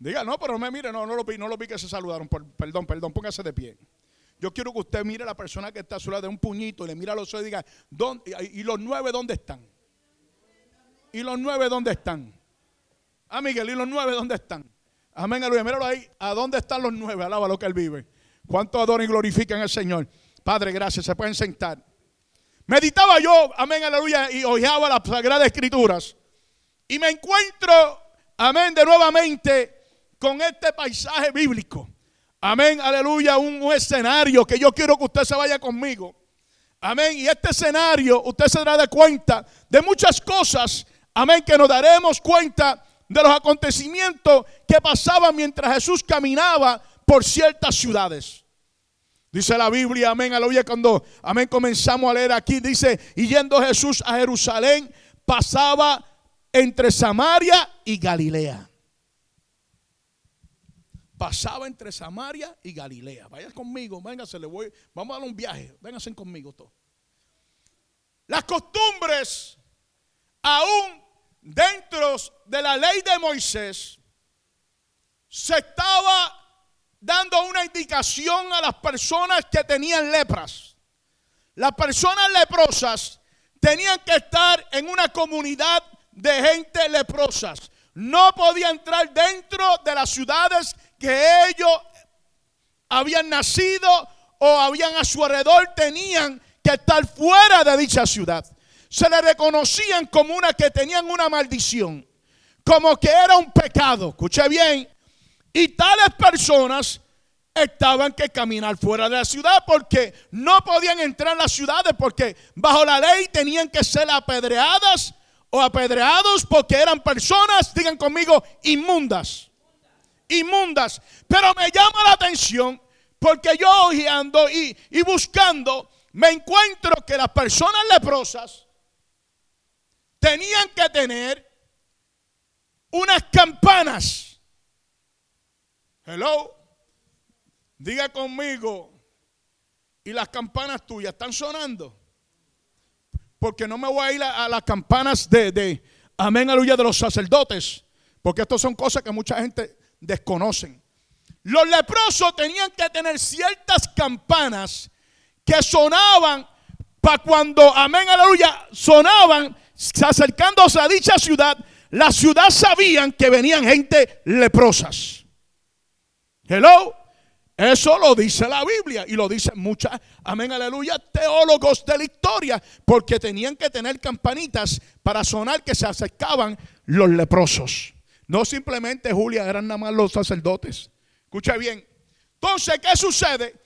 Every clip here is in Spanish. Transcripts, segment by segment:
Diga, no, pero me mire, no, no lo vi, no lo vi que se saludaron. perdón, perdón, póngase de pie. Yo quiero que usted mire a la persona que está a su lado de un puñito y le mira a los ojos y diga, ¿dónde, ¿y los nueve dónde están? ¿Y los nueve dónde están? Ah, Miguel, ¿y los nueve dónde están? Amén, aleluya. Míralo ahí. ¿A dónde están los nueve? Alaba lo que él vive. ¿Cuánto adoran y glorifican al Señor? Padre, gracias. Se pueden sentar. Meditaba yo, amén, aleluya, y ojeaba las sagradas escrituras. Y me encuentro, amén, de nuevamente con este paisaje bíblico. Amén, aleluya, un, escenario que yo quiero que usted se vaya conmigo. Amén, y este escenario usted se dará de cuenta de muchas cosas, amén, que nos daremos cuenta de los acontecimientos que pasaban mientras Jesús caminaba por ciertas ciudades. Dice la Biblia, amén, aleluya, cuando, amén, comenzamos a leer aquí, dice, y yendo Jesús a Jerusalén, pasaba entre Samaria y Galilea. Pasaba entre Samaria y Galilea. Vayan conmigo, véngase, le voy, vamos a dar un viaje, vénganse conmigo todos. Las costumbres, aún dentro de la ley de Moisés, se estaba dando una indicación a las personas que tenían lepras. Las personas leprosas tenían que estar en una comunidad de gente leprosas. No podía entrar dentro de las ciudades que ellos habían nacido o habían a su alrededor, tenían que estar fuera de dicha ciudad. Se le reconocían como una que tenían una maldición, como que era un pecado. Escuche bien. Y tales personas estaban que caminar fuera de la ciudad porque no podían entrar en las ciudades porque bajo la ley tenían que ser apedreadas o apedreados porque eran personas, digan conmigo, inmundas. Inmundas. Pero me llama la atención porque yo ojeando y, y buscando, me encuentro que las personas leprosas tenían que tener unas campanas. Hello. Diga conmigo. Y las campanas tuyas están sonando porque no me voy a ir a, las campanas de, de, amén, aleluya, de los sacerdotes, porque estas son cosas que mucha gente desconocen. Los leprosos tenían que tener ciertas campanas que sonaban para cuando, amén, aleluya, sonaban acercándose a dicha ciudad, la ciudad sabían que venían gente leprosas. Hello. Eso lo dice la Biblia y lo dicen muchas, amén, aleluya, teólogos de la historia, porque tenían que tener campanitas para sonar que se acercaban los leprosos. No simplemente, Julia, eran nada más los sacerdotes. Escucha bien. Entonces, ¿qué sucede?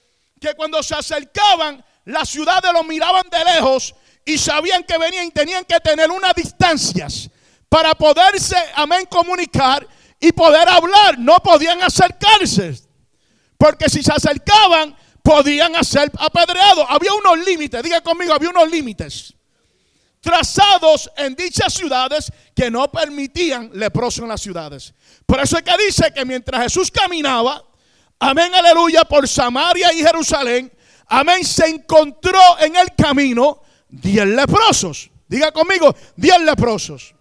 Que cuando se acercaban, las ciudades los miraban de lejos y sabían que venían y tenían que tener unas distancias para poderse, amén, comunicar y poder hablar. No podían acercarse. Porque si se acercaban, podían ser apedreados. Había unos límites, diga conmigo, había unos límites trazados en dichas ciudades que no permitían leprosos en las ciudades. Por eso es que dice que mientras Jesús caminaba, amén, aleluya, por Samaria y Jerusalén, amén, se encontró en el camino diez leprosos. Diga conmigo, diez leprosos.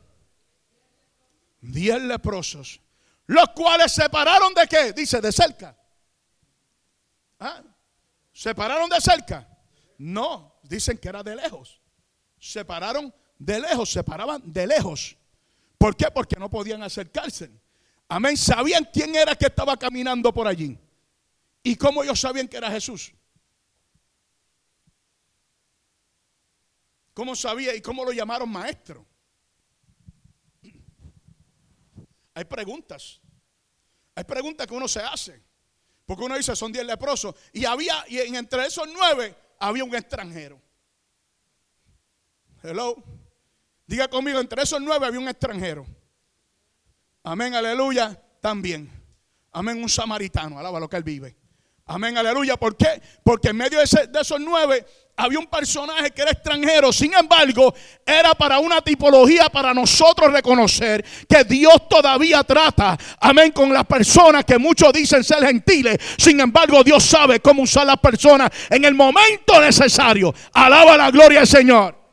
Diez leprosos. Los cuales se pararon de qué? Dice, de cerca. ¿Ah? ¿Se pararon de cerca? No, dicen que era de lejos. Se pararon de lejos, se paraban de lejos. ¿Por qué? Porque no podían acercarse. Amén. Sabían quién era que estaba caminando por allí. Y cómo ellos sabían que era Jesús. ¿Cómo sabía y cómo lo llamaron maestro? Hay preguntas. Hay preguntas que uno se hace. Porque uno dice son diez leprosos. Y había, y entre esos nueve había un extranjero. Hello. Diga conmigo, entre esos nueve había un extranjero. Amén, aleluya. También. Amén, un samaritano. Alaba lo que él vive. Amén, aleluya. ¿Por qué? Porque en medio de, esos nueve había un personaje que era extranjero. Sin embargo, era para una tipología para nosotros reconocer que Dios todavía trata, amén, con las personas que muchos dicen ser gentiles. Sin embargo, Dios sabe cómo usar las personas en el momento necesario. Alaba la gloria del Señor.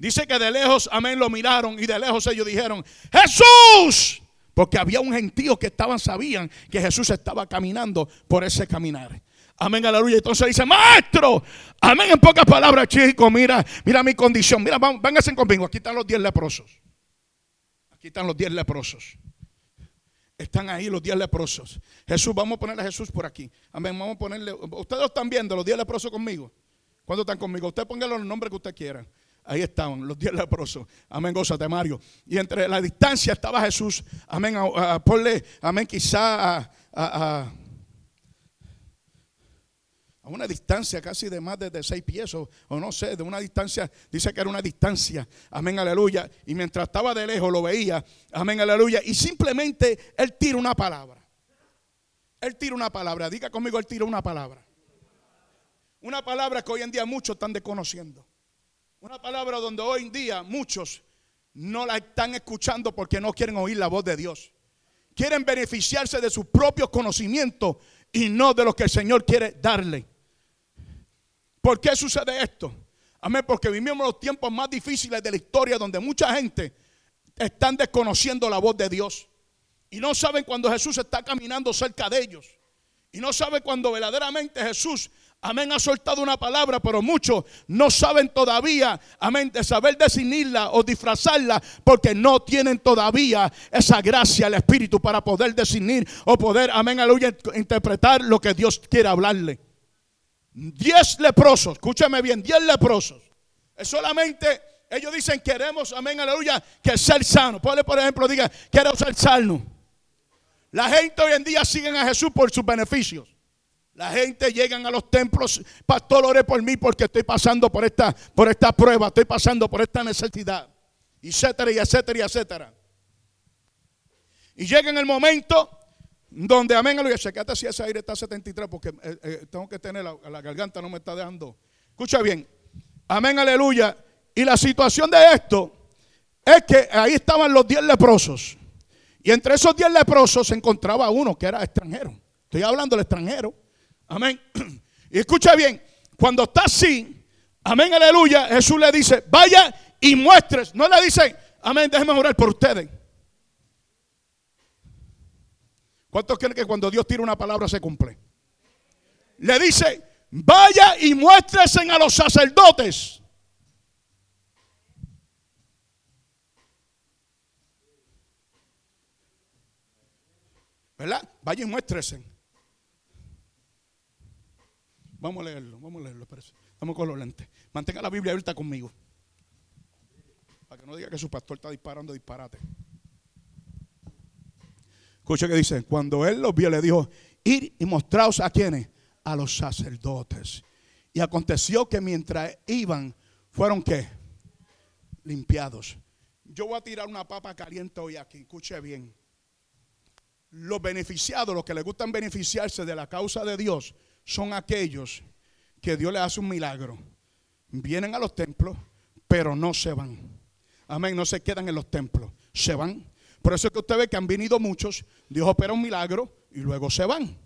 Dice que de lejos, amén, lo miraron y de lejos ellos dijeron, Jesús, Porque había un gentío que estaban, sabían que Jesús estaba caminando por ese caminar. Amén, aleluya. Entonces dice, maestro, amén en pocas palabras, chicos, mira, mira mi condición. Mira, vénganse conmigo, aquí están los diez leprosos. Aquí están los diez leprosos. Están ahí los diez leprosos. Jesús, vamos a ponerle a Jesús por aquí. Amén, vamos a ponerle. Ustedes están viendo, los diez leprosos conmigo. ¿Cuándo están conmigo? Usted póngalo los nombres que usted quiera. Ahí estaban los diez leprosos. Amén, gózate, Mario. Y entre la distancia estaba Jesús. Amén, ponle, amén, quizá a una distancia casi de más de, seis pies o, no sé, de una distancia, dice que era una distancia, amén, aleluya, y mientras estaba de lejos lo veía, amén, aleluya, y simplemente él tira una palabra, él tira una palabra, diga conmigo, él tira una palabra, una palabra que hoy en día muchos están desconociendo, una palabra donde hoy en día muchos no la están escuchando porque no quieren oír la voz de Dios, quieren beneficiarse de sus propios conocimientos y no de lo que el Señor quiere darle. ¿Por qué sucede esto? Amén, porque vivimos los tiempos más difíciles de la historia donde mucha gente están desconociendo la voz de Dios. Y no saben cuando Jesús está caminando cerca de ellos. Y no saben cuando verdaderamente Jesús, amén, ha soltado una palabra, pero muchos no saben todavía, amén, de saber definirla o disfrazarla, porque no tienen todavía esa gracia, el Espíritu, para poder definir o poder, amén, aleluya, interpretar lo que Dios quiere hablarle. Diez leprosos, escúchame bien, diez leprosos. Es solamente, ellos dicen, queremos, amén, aleluya, que ser sano. Ponle, por ejemplo, diga, quiero ser sano. La gente hoy en día sigue a Jesús por sus beneficios. La gente llega a los templos, pastor, ore por mí porque estoy pasando por esta, por prueba, estoy pasando por esta necesidad, etcétera, y etcétera, y etcétera. Y llega en el momento donde, amén, aleluya, checate si ese aire está a 73 porque eh, eh, tengo que tener la, garganta, no me está dejando. Escucha bien, amén, aleluya. Y la situación de esto es que ahí estaban los 10 leprosos. Y entre esos 10 leprosos se encontraba uno que era extranjero. Estoy hablando del extranjero. Amén. Y escucha bien, cuando está así, amén, aleluya, Jesús le dice, vaya y muestres. No le dice, amén, déjeme orar por ustedes. ¿Cuántos creen que cuando Dios tira una palabra se cumple? Le dice, vaya y muéstresen a los sacerdotes. ¿Verdad? Vaya y muéstresen. Vamos a leerlo, vamos a leerlo. Vamos con los lentes. Mantenga la Biblia abierta conmigo. Para que no diga que su pastor está disparando disparate. Escucha que dice, cuando él los vio, le dijo, ir y mostraos a quienes, a los sacerdotes. Y aconteció que mientras iban, fueron qué? Limpiados. Yo voy a tirar una papa caliente hoy aquí, escuche bien. Los beneficiados, los que les gustan beneficiarse de la causa de Dios, son aquellos que Dios les hace un milagro. Vienen a los templos, pero no se van. Amén, no se quedan en los templos, se van por eso es que usted ve que han venido muchos, Dios opera un milagro y luego se van.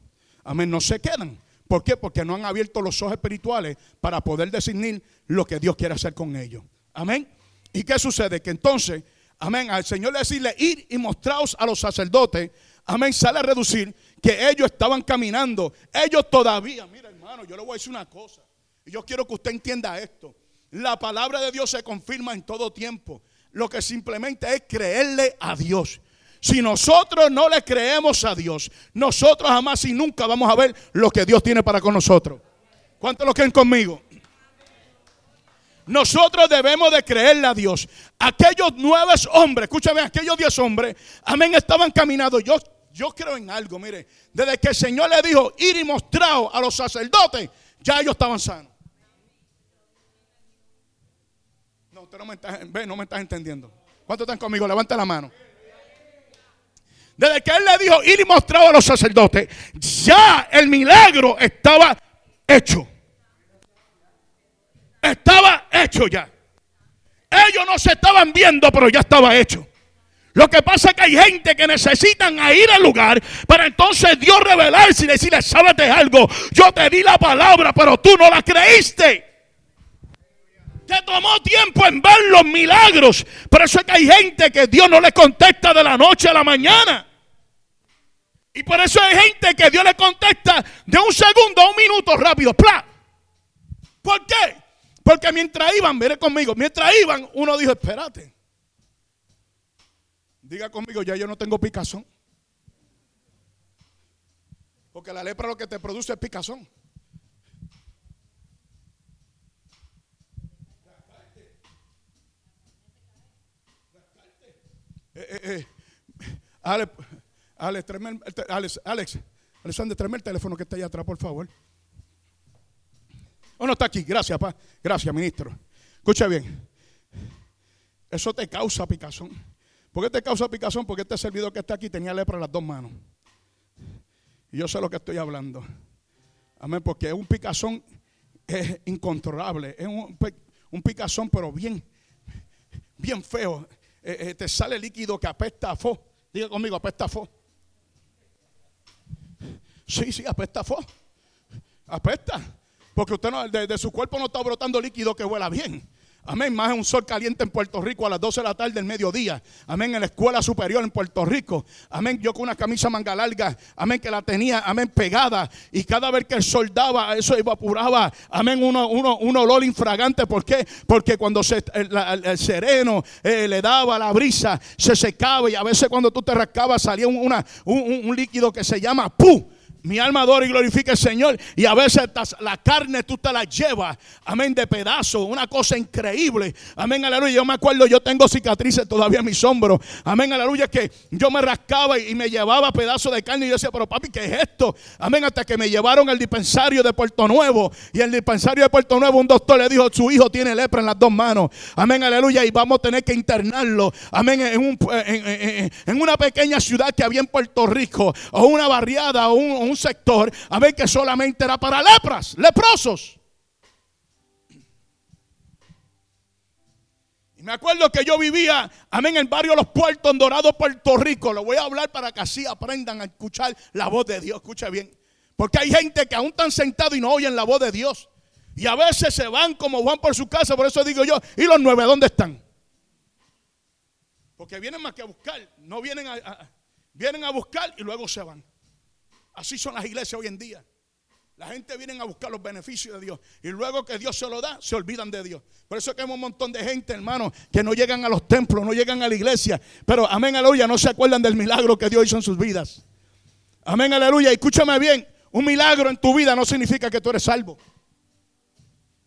Amén, no se quedan. ¿Por qué? Porque no han abierto los ojos espirituales para poder discernir lo que Dios quiere hacer con ellos. Amén. ¿Y qué sucede? Que entonces, amén, al Señor le decirle ir y mostraos a los sacerdotes, amén, sale a reducir que ellos estaban caminando. Ellos todavía, mira hermano, yo le voy a decir una cosa. Y yo quiero que usted entienda esto. La palabra de Dios se confirma en todo tiempo lo que simplemente es creerle a Dios. Si nosotros no le creemos a Dios, nosotros jamás y nunca vamos a ver lo que Dios tiene para con nosotros. ¿Cuántos lo creen conmigo? Nosotros debemos de creerle a Dios. Aquellos nueve hombres, escúchame, aquellos diez hombres, amén, estaban caminando. Yo, yo creo en algo, mire, desde que el Señor le dijo ir y mostrar a los sacerdotes, ya ellos estaban sanos. no me estás, no me estás entendiendo. ¿Cuántos están conmigo? Levanta la mano. Desde que él le dijo ir y mostrar a los sacerdotes, ya el milagro estaba hecho. Estaba hecho ya. Ellos no se estaban viendo, pero ya estaba hecho. Lo que pasa es que hay gente que necesitan ir al lugar para entonces Dios revelarse y decirle, sábate algo, yo te di la palabra, pero tú no la creíste. Te tomó tiempo en ver los milagros. Por eso es que hay gente que Dios no le contesta de la noche a la mañana. Y por eso hay gente que Dios le contesta de un segundo a un minuto rápido. ¡Pla! ¿Por qué? Porque mientras iban, mire conmigo, mientras iban, uno dijo, espérate. Diga conmigo, ya yo no tengo picazón. Porque la lepra lo que te produce es picazón. Eh, eh, eh. Alex, Alex, Alex, Alex, Alexander, tráeme el teléfono que está allá atrás, por favor. Oh, no está aquí. Gracias, pa. Gracias, ministro. Escucha bien. Eso te causa picazón. ¿Por qué te causa picazón? Porque este servidor que está aquí tenía lepra en las dos manos. Y yo sé lo que estoy hablando. Amén, porque es un picazón es incontrolable. Es un, un picazón, pero bien, bien feo. Eh, eh, te sale líquido que apesta a fo. Diga conmigo, apesta a fo. Sí, sí, apesta a fo. Apesta. Porque usted no, de, de, su cuerpo no está brotando líquido que huela bien. Amén. Más un sol caliente en Puerto Rico a las 12 de la tarde del mediodía. Amén. En la escuela superior en Puerto Rico. Amén. Yo con una camisa manga larga. Amén. Que la tenía. Amén. Pegada. Y cada vez que el sol daba, eso evaporaba. Amén. Uno, uno, un olor infragante. ¿Por qué? Porque cuando se, el, sereno eh, le daba la brisa, se secaba. Y a veces cuando tú te rascabas salía un, una, un, un líquido que se llama pu. Mi alma adora y glorifica al Señor. Y a veces la carne tú te la llevas, amén, de pedazo. Una cosa increíble. Amén, aleluya. Yo me acuerdo, yo tengo cicatrices todavía en mis hombros. Amén, aleluya. Que yo me rascaba y me llevaba pedazos de carne. Y yo decía, pero papi, ¿qué es esto? Amén, hasta que me llevaron al dispensario de Puerto Nuevo. Y el dispensario de Puerto Nuevo, un doctor le dijo, su hijo tiene lepra en las dos manos. Amén, aleluya. Y vamos a tener que internarlo. Amén, en, en una pequeña ciudad que había en Puerto Rico. O una barriada, o un, sector, a ver que solamente era para lepras, leprosos. Y me acuerdo que yo vivía, amén, en el barrio Los Puertos, en Dorado, Puerto Rico. Lo voy a hablar para que así aprendan a escuchar la voz de Dios. Escucha bien. Porque hay gente que aún están sentados y no oyen la voz de Dios. Y a veces se van como van por su casa. Por eso digo yo, ¿y los nueve dónde están? Porque vienen más que a buscar. No vienen a vienen a buscar y luego se van. Así son las iglesias hoy en día. La gente viene a buscar los beneficios de Dios. Y luego que Dios se lo da, se olvidan de Dios. Por eso es que hay un montón de gente, hermano, que no llegan a los templos, no llegan a la iglesia. Pero amén, aleluya, no se acuerdan del milagro que Dios hizo en sus vidas. Amén, aleluya. Escúchame bien, un milagro en tu vida no significa que tú eres salvo.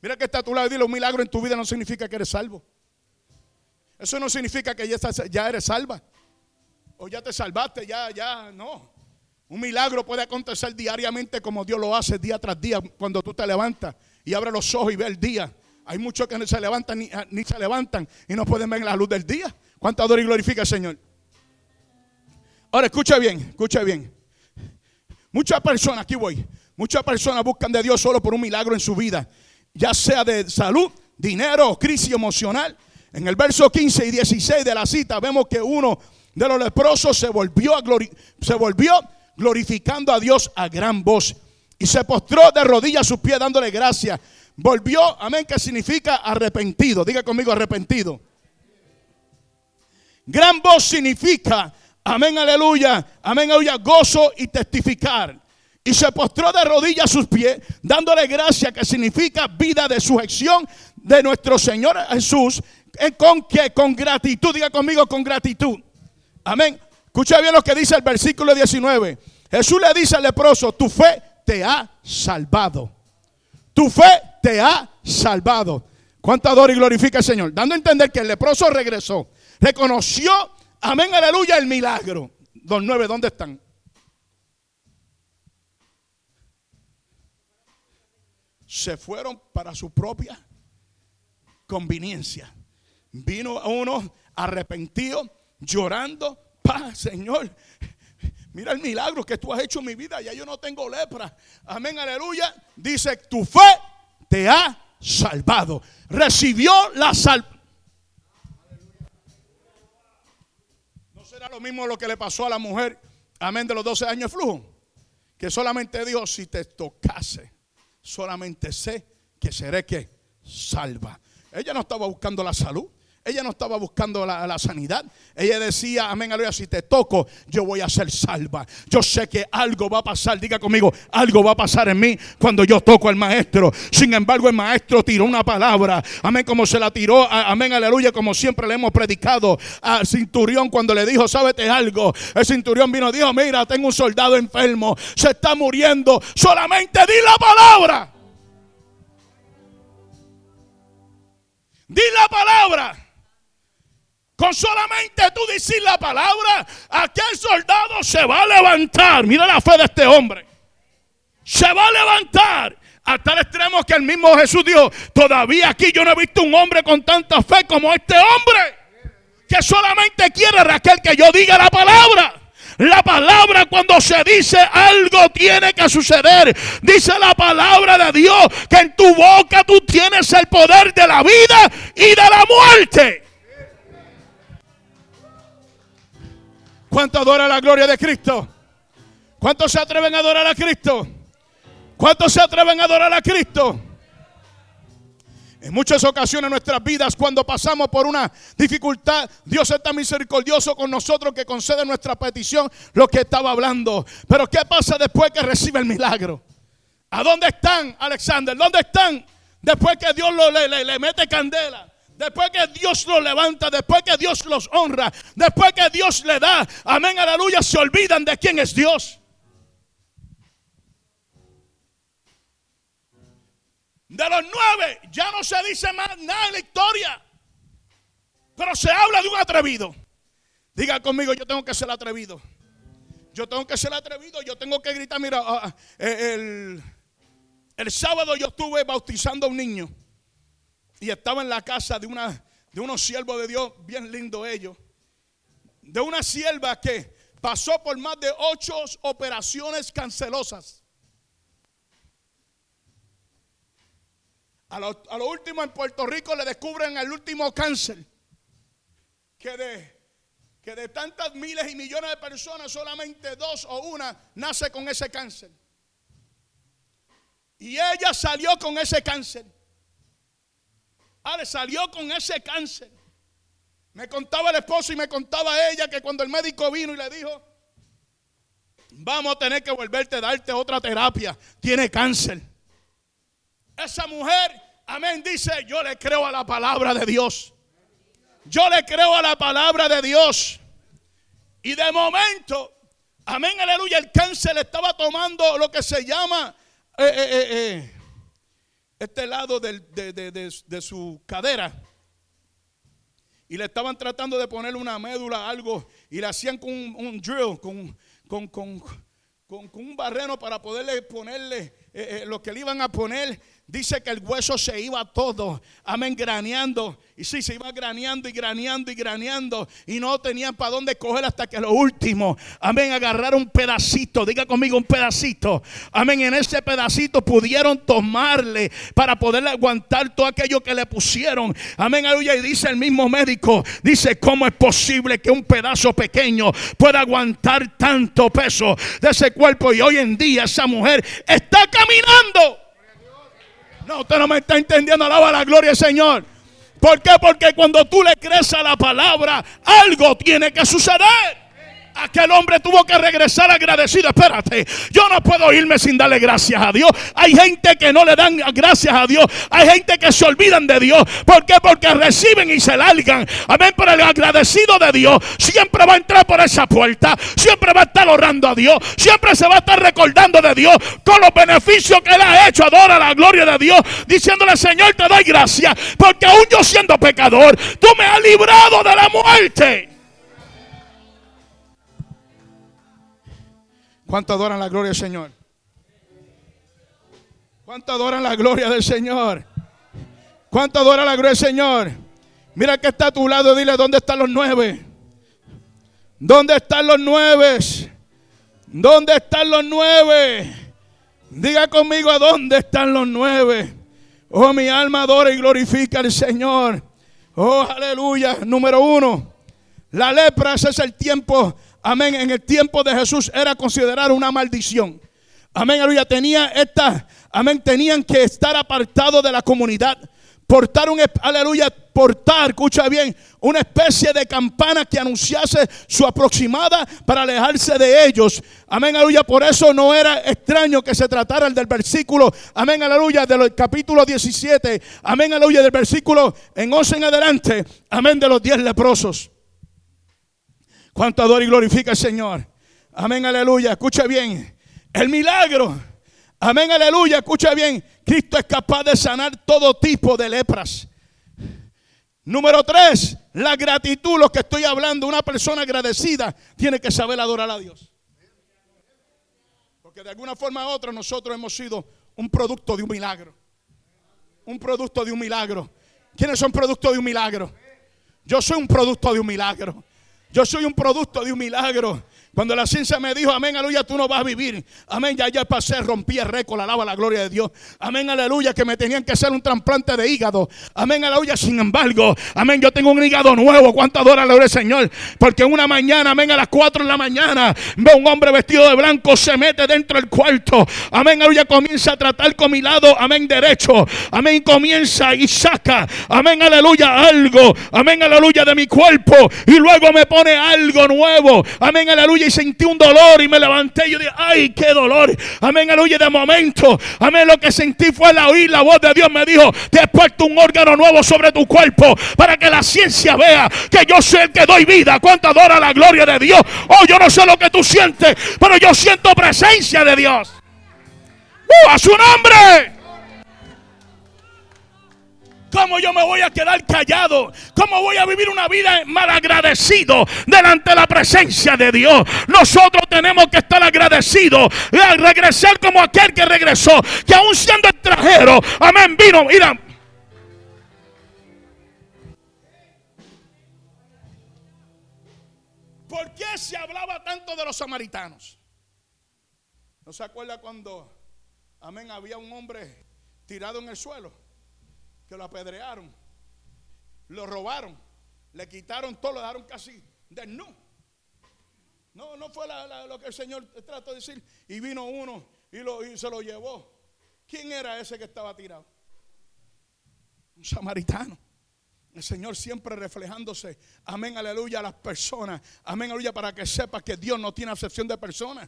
Mira que está a tu lado y dile, un milagro en tu vida no significa que eres salvo. Eso no significa que ya, estás, ya eres salva. O ya te salvaste, ya, ya, no. Un milagro puede acontecer diariamente como Dios lo hace día tras día cuando tú te levantas y abres los ojos y ves el día. Hay muchos que no se levantan ni, ni se levantan y no pueden ver la luz del día. ¿Cuánto adora y glorifica el Señor? Ahora escucha bien, escucha bien. Muchas personas, aquí voy, muchas personas buscan de Dios solo por un milagro en su vida, ya sea de salud, dinero crisis emocional. En el verso 15 y 16 de la cita vemos que uno de los leprosos se volvió a se volvió glorificando a Dios a gran voz. Y se postró de rodillas a sus pies dándole gracias. Volvió, amén, que significa arrepentido. Diga conmigo arrepentido. Gran voz significa, amén, aleluya, amén, aleluya, gozo y testificar. Y se postró de rodillas a sus pies, dándole gracias, que significa vida de sujeción de nuestro Señor Jesús, con que con gratitud, diga conmigo con gratitud. Amén. Escucha bien lo que dice el versículo 19. Jesús le dice al leproso, tu fe te ha salvado. Tu fe te ha salvado. ¿Cuánto adora y glorifica el Señor? Dando a entender que el leproso regresó. Reconoció, amén, aleluya, el milagro. Los nueve, ¿dónde están? Se fueron para su propia conveniencia. Vino uno arrepentido, llorando, Señor, mira el milagro que tú has hecho en mi vida, ya yo no tengo lepra. Amén, aleluya. Dice, tu fe te ha salvado. Recibió la salvación. ¿No será lo mismo lo que le pasó a la mujer, amén, de los 12 años de flujo? Que solamente Dios, si te tocase, solamente sé que seré que salva. Ella no estaba buscando la salud. Ella no estaba buscando la, sanidad. Ella decía, amén, aleluya, si te toco, yo voy a ser salva. Yo sé que algo va a pasar, diga conmigo, algo va a pasar en mí cuando yo toco al maestro. Sin embargo, el maestro tiró una palabra, amén, como se la tiró, amén, aleluya, como siempre le hemos predicado al cinturión cuando le dijo, sábete algo. El cinturión vino y dijo, mira, tengo un soldado enfermo, se está muriendo, solamente di la palabra. Di la palabra. Con solamente tú decir la palabra, aquel soldado se va a levantar. Mira la fe de este hombre. Se va a levantar. A tal extremo que el mismo Jesús dijo, todavía aquí yo no he visto un hombre con tanta fe como este hombre. Que solamente quiere Raquel que yo diga la palabra. La palabra cuando se dice algo tiene que suceder. Dice la palabra de Dios que en tu boca tú tienes el poder de la vida y de la muerte. ¿Cuánto adora la gloria de Cristo? ¿Cuántos se atreven a adorar a Cristo? ¿Cuántos se atreven a adorar a Cristo? En muchas ocasiones en nuestras vidas, cuando pasamos por una dificultad, Dios es tan misericordioso con nosotros que concede nuestra petición, lo que estaba hablando. Pero ¿qué pasa después que recibe el milagro? ¿A dónde están, Alexander? ¿Dónde están? Después que Dios lo, le, le mete candela. Después que Dios los levanta, después que Dios los honra, después que Dios le da, amén, aleluya, se olvidan de quién es Dios. De los nueve ya no se dice más nada en la historia, pero se habla de un atrevido. Diga conmigo, yo tengo que ser atrevido. Yo tengo que ser atrevido, yo tengo que gritar, mira, ah, ah, el, el sábado yo estuve bautizando a un niño. Y estaba en la casa de, una, de unos siervos de Dios, bien lindo ellos. De una sierva que pasó por más de ocho operaciones cancelosas. A lo, último en Puerto Rico le descubren el último cáncer. Que de, que de tantas miles y millones de personas, solamente dos o una nace con ese cáncer. Y ella salió con ese cáncer salió con ese cáncer. Me contaba el esposo y me contaba ella que cuando el médico vino y le dijo, vamos a tener que volverte a darte otra terapia, tiene cáncer. Esa mujer, amén, dice, yo le creo a la palabra de Dios. Yo le creo a la palabra de Dios. Y de momento, amén, aleluya, el cáncer estaba tomando lo que se llama... Eh, eh, eh, este lado de, su cadera. Y le estaban tratando de poner una médula, algo, y le hacían con un, drill, con, con, con, con, un barreno para poderle ponerle eh, eh, lo que le iban a poner. Dice que el hueso se iba todo, amén, graneando. Y sí, se iba graneando y graneando y graneando. Y no tenían para dónde coger hasta que lo último, amén, agarrar un pedacito. Diga conmigo un pedacito. Amén, en ese pedacito pudieron tomarle para poderle aguantar todo aquello que le pusieron. Amén, aleluya. Y dice el mismo médico, dice, ¿cómo es posible que un pedazo pequeño pueda aguantar tanto peso de ese cuerpo? Y hoy en día esa mujer está caminando. No, usted no me está entendiendo. Alaba la gloria Señor. ¿Por qué? Porque cuando tú le crees a la palabra, algo tiene que suceder. Aquel hombre tuvo que regresar agradecido. Espérate, yo no puedo irme sin darle gracias a Dios. Hay gente que no le dan gracias a Dios. Hay gente que se olvidan de Dios. ¿Por qué? Porque reciben y se largan. Amén. Pero el agradecido de Dios siempre va a entrar por esa puerta. Siempre va a estar orando a Dios. Siempre se va a estar recordando de Dios con los beneficios que Él ha hecho. Adora la gloria de Dios. Diciéndole, Señor, te doy gracias. Porque aún yo siendo pecador, tú me has librado de la muerte. ¿Cuánto adoran la gloria del Señor? ¿Cuánto adoran la gloria del Señor? ¿Cuánto adoran la gloria del Señor? Mira que está a tu lado, dile, ¿dónde están los nueve? ¿Dónde están los nueve? ¿Dónde están los nueve? Diga conmigo, ¿a dónde están los nueve? Oh, mi alma adora y glorifica al Señor. Oh, aleluya. Número uno, la lepra, ese es el tiempo amén, en el tiempo de Jesús era considerada una maldición. Amén, aleluya. Tenía esta, amén, tenían que estar apartados de la comunidad portar un, aleluya, portar, escucha bien, una especie de campana que anunciase su aproximada para alejarse de ellos. Amén, aleluya. Por eso no era extraño que se tratara del versículo, amén, aleluya, del capítulo 17, amén, aleluya, del versículo en 11 en adelante, amén, de los 10 leprosos. Cuánto adora y glorifica el Señor. Amén, aleluya. Escucha bien. El milagro. Amén, aleluya. Escucha bien. Cristo es capaz de sanar todo tipo de lepras. Número tres, la gratitud, lo que estoy hablando. Una persona agradecida tiene que saber adorar a Dios. Porque de alguna forma u otra nosotros hemos sido un producto de un milagro. Un producto de un milagro. ¿Quiénes son producto de un milagro? Yo soy un producto de un milagro. Yo soy un producto de un milagro. Cuando la ciencia me dijo, amén, aleluya, tú no vas a vivir. Amén, ya ya pasé, rompí el récord, alaba la gloria de Dios. Amén, aleluya, que me tenían que hacer un trasplante de hígado. Amén, aleluya, sin embargo, amén, yo tengo un hígado nuevo. ¿Cuánto adora la gloria del Señor? Porque una mañana, amén, a las 4 de la mañana, veo un hombre vestido de blanco, se mete dentro del cuarto. Amén, aleluya, comienza a tratar con mi lado, amén, derecho. Amén, comienza y saca, amén, aleluya, algo. Amén, aleluya, de mi cuerpo. Y luego me pone algo nuevo. Amén, aleluya y sentí un dolor y me levanté y yo dije, ay, qué dolor. Amén, aleluya, de momento. Amén, lo que sentí fue la oír la voz de Dios me dijo, te he puesto un órgano nuevo sobre tu cuerpo para que la ciencia vea que yo soy el que doy vida. Cuánto adora la gloria de Dios. Oh, yo no sé lo que tú sientes, pero yo siento presencia de Dios. ¡Uh, a su nombre! ¿Cómo yo me voy a quedar callado? ¿Cómo voy a vivir una vida mal agradecido delante de la presencia de Dios? Nosotros tenemos que estar agradecidos y regresar como aquel que regresó, que aún siendo extranjero, amén, vino, mira. ¿Por qué se hablaba tanto de los samaritanos? ¿No se acuerda cuando, amén, había un hombre tirado en el suelo? Que lo apedrearon, lo robaron, le quitaron todo, lo dejaron casi desnudo. No, no fue lo que el Señor trató de decir. Y vino uno y, lo, se lo llevó. ¿Quién era ese que estaba tirado? Un samaritano. El Señor siempre reflejándose, amén, aleluya, a las personas, amén, aleluya, para que sepas que Dios no tiene acepción de personas.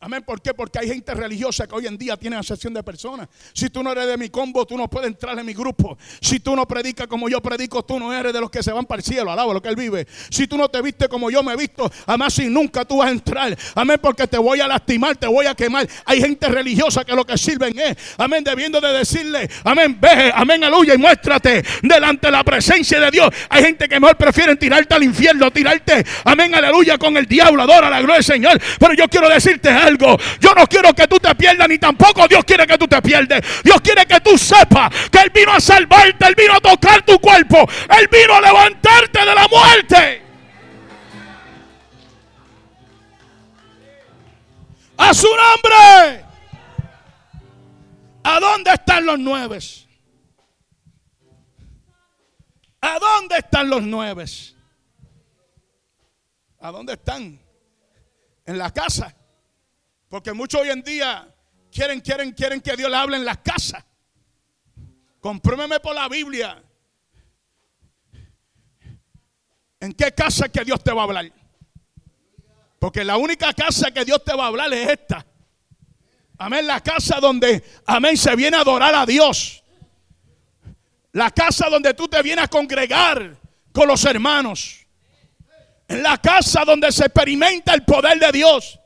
Amén. ¿Por qué? Porque hay gente religiosa que hoy en día tiene asesión de personas. Si tú no eres de mi combo, tú no puedes entrar en mi grupo. Si tú no predicas como yo predico, tú no eres de los que se van para el cielo. Alaba lo que él vive. Si tú no te viste como yo me he visto, además si nunca tú vas a entrar. Amén. Porque te voy a lastimar, te voy a quemar. Hay gente religiosa que lo que sirven es, amén, debiendo de decirle, amén, ve, amén, aleluya, y muéstrate delante de la presencia de Dios. Hay gente que mejor prefieren tirarte al infierno, tirarte, amén, aleluya, con el diablo. Adora la gloria del Señor. Pero yo quiero decirte algo. Yo no quiero que tú te pierdas, ni tampoco Dios quiere que tú te pierdes. Dios quiere que tú sepas que Él vino a salvarte, Él vino a tocar tu cuerpo, Él vino a levantarte de la muerte. A su nombre. ¿A dónde están los nueve? ¿A dónde están los nueve? ¿A dónde están? En la casa. Porque muchos hoy en día quieren, quieren, quieren que Dios le hable en las casas. Compruébeme por la Biblia. ¿En qué casa que Dios te va a hablar? Porque la única casa que Dios te va a hablar es esta. Amén, la casa donde, amén, se viene a adorar a Dios. La casa donde tú te vienes a congregar con los hermanos. En la casa donde se experimenta el poder de Dios.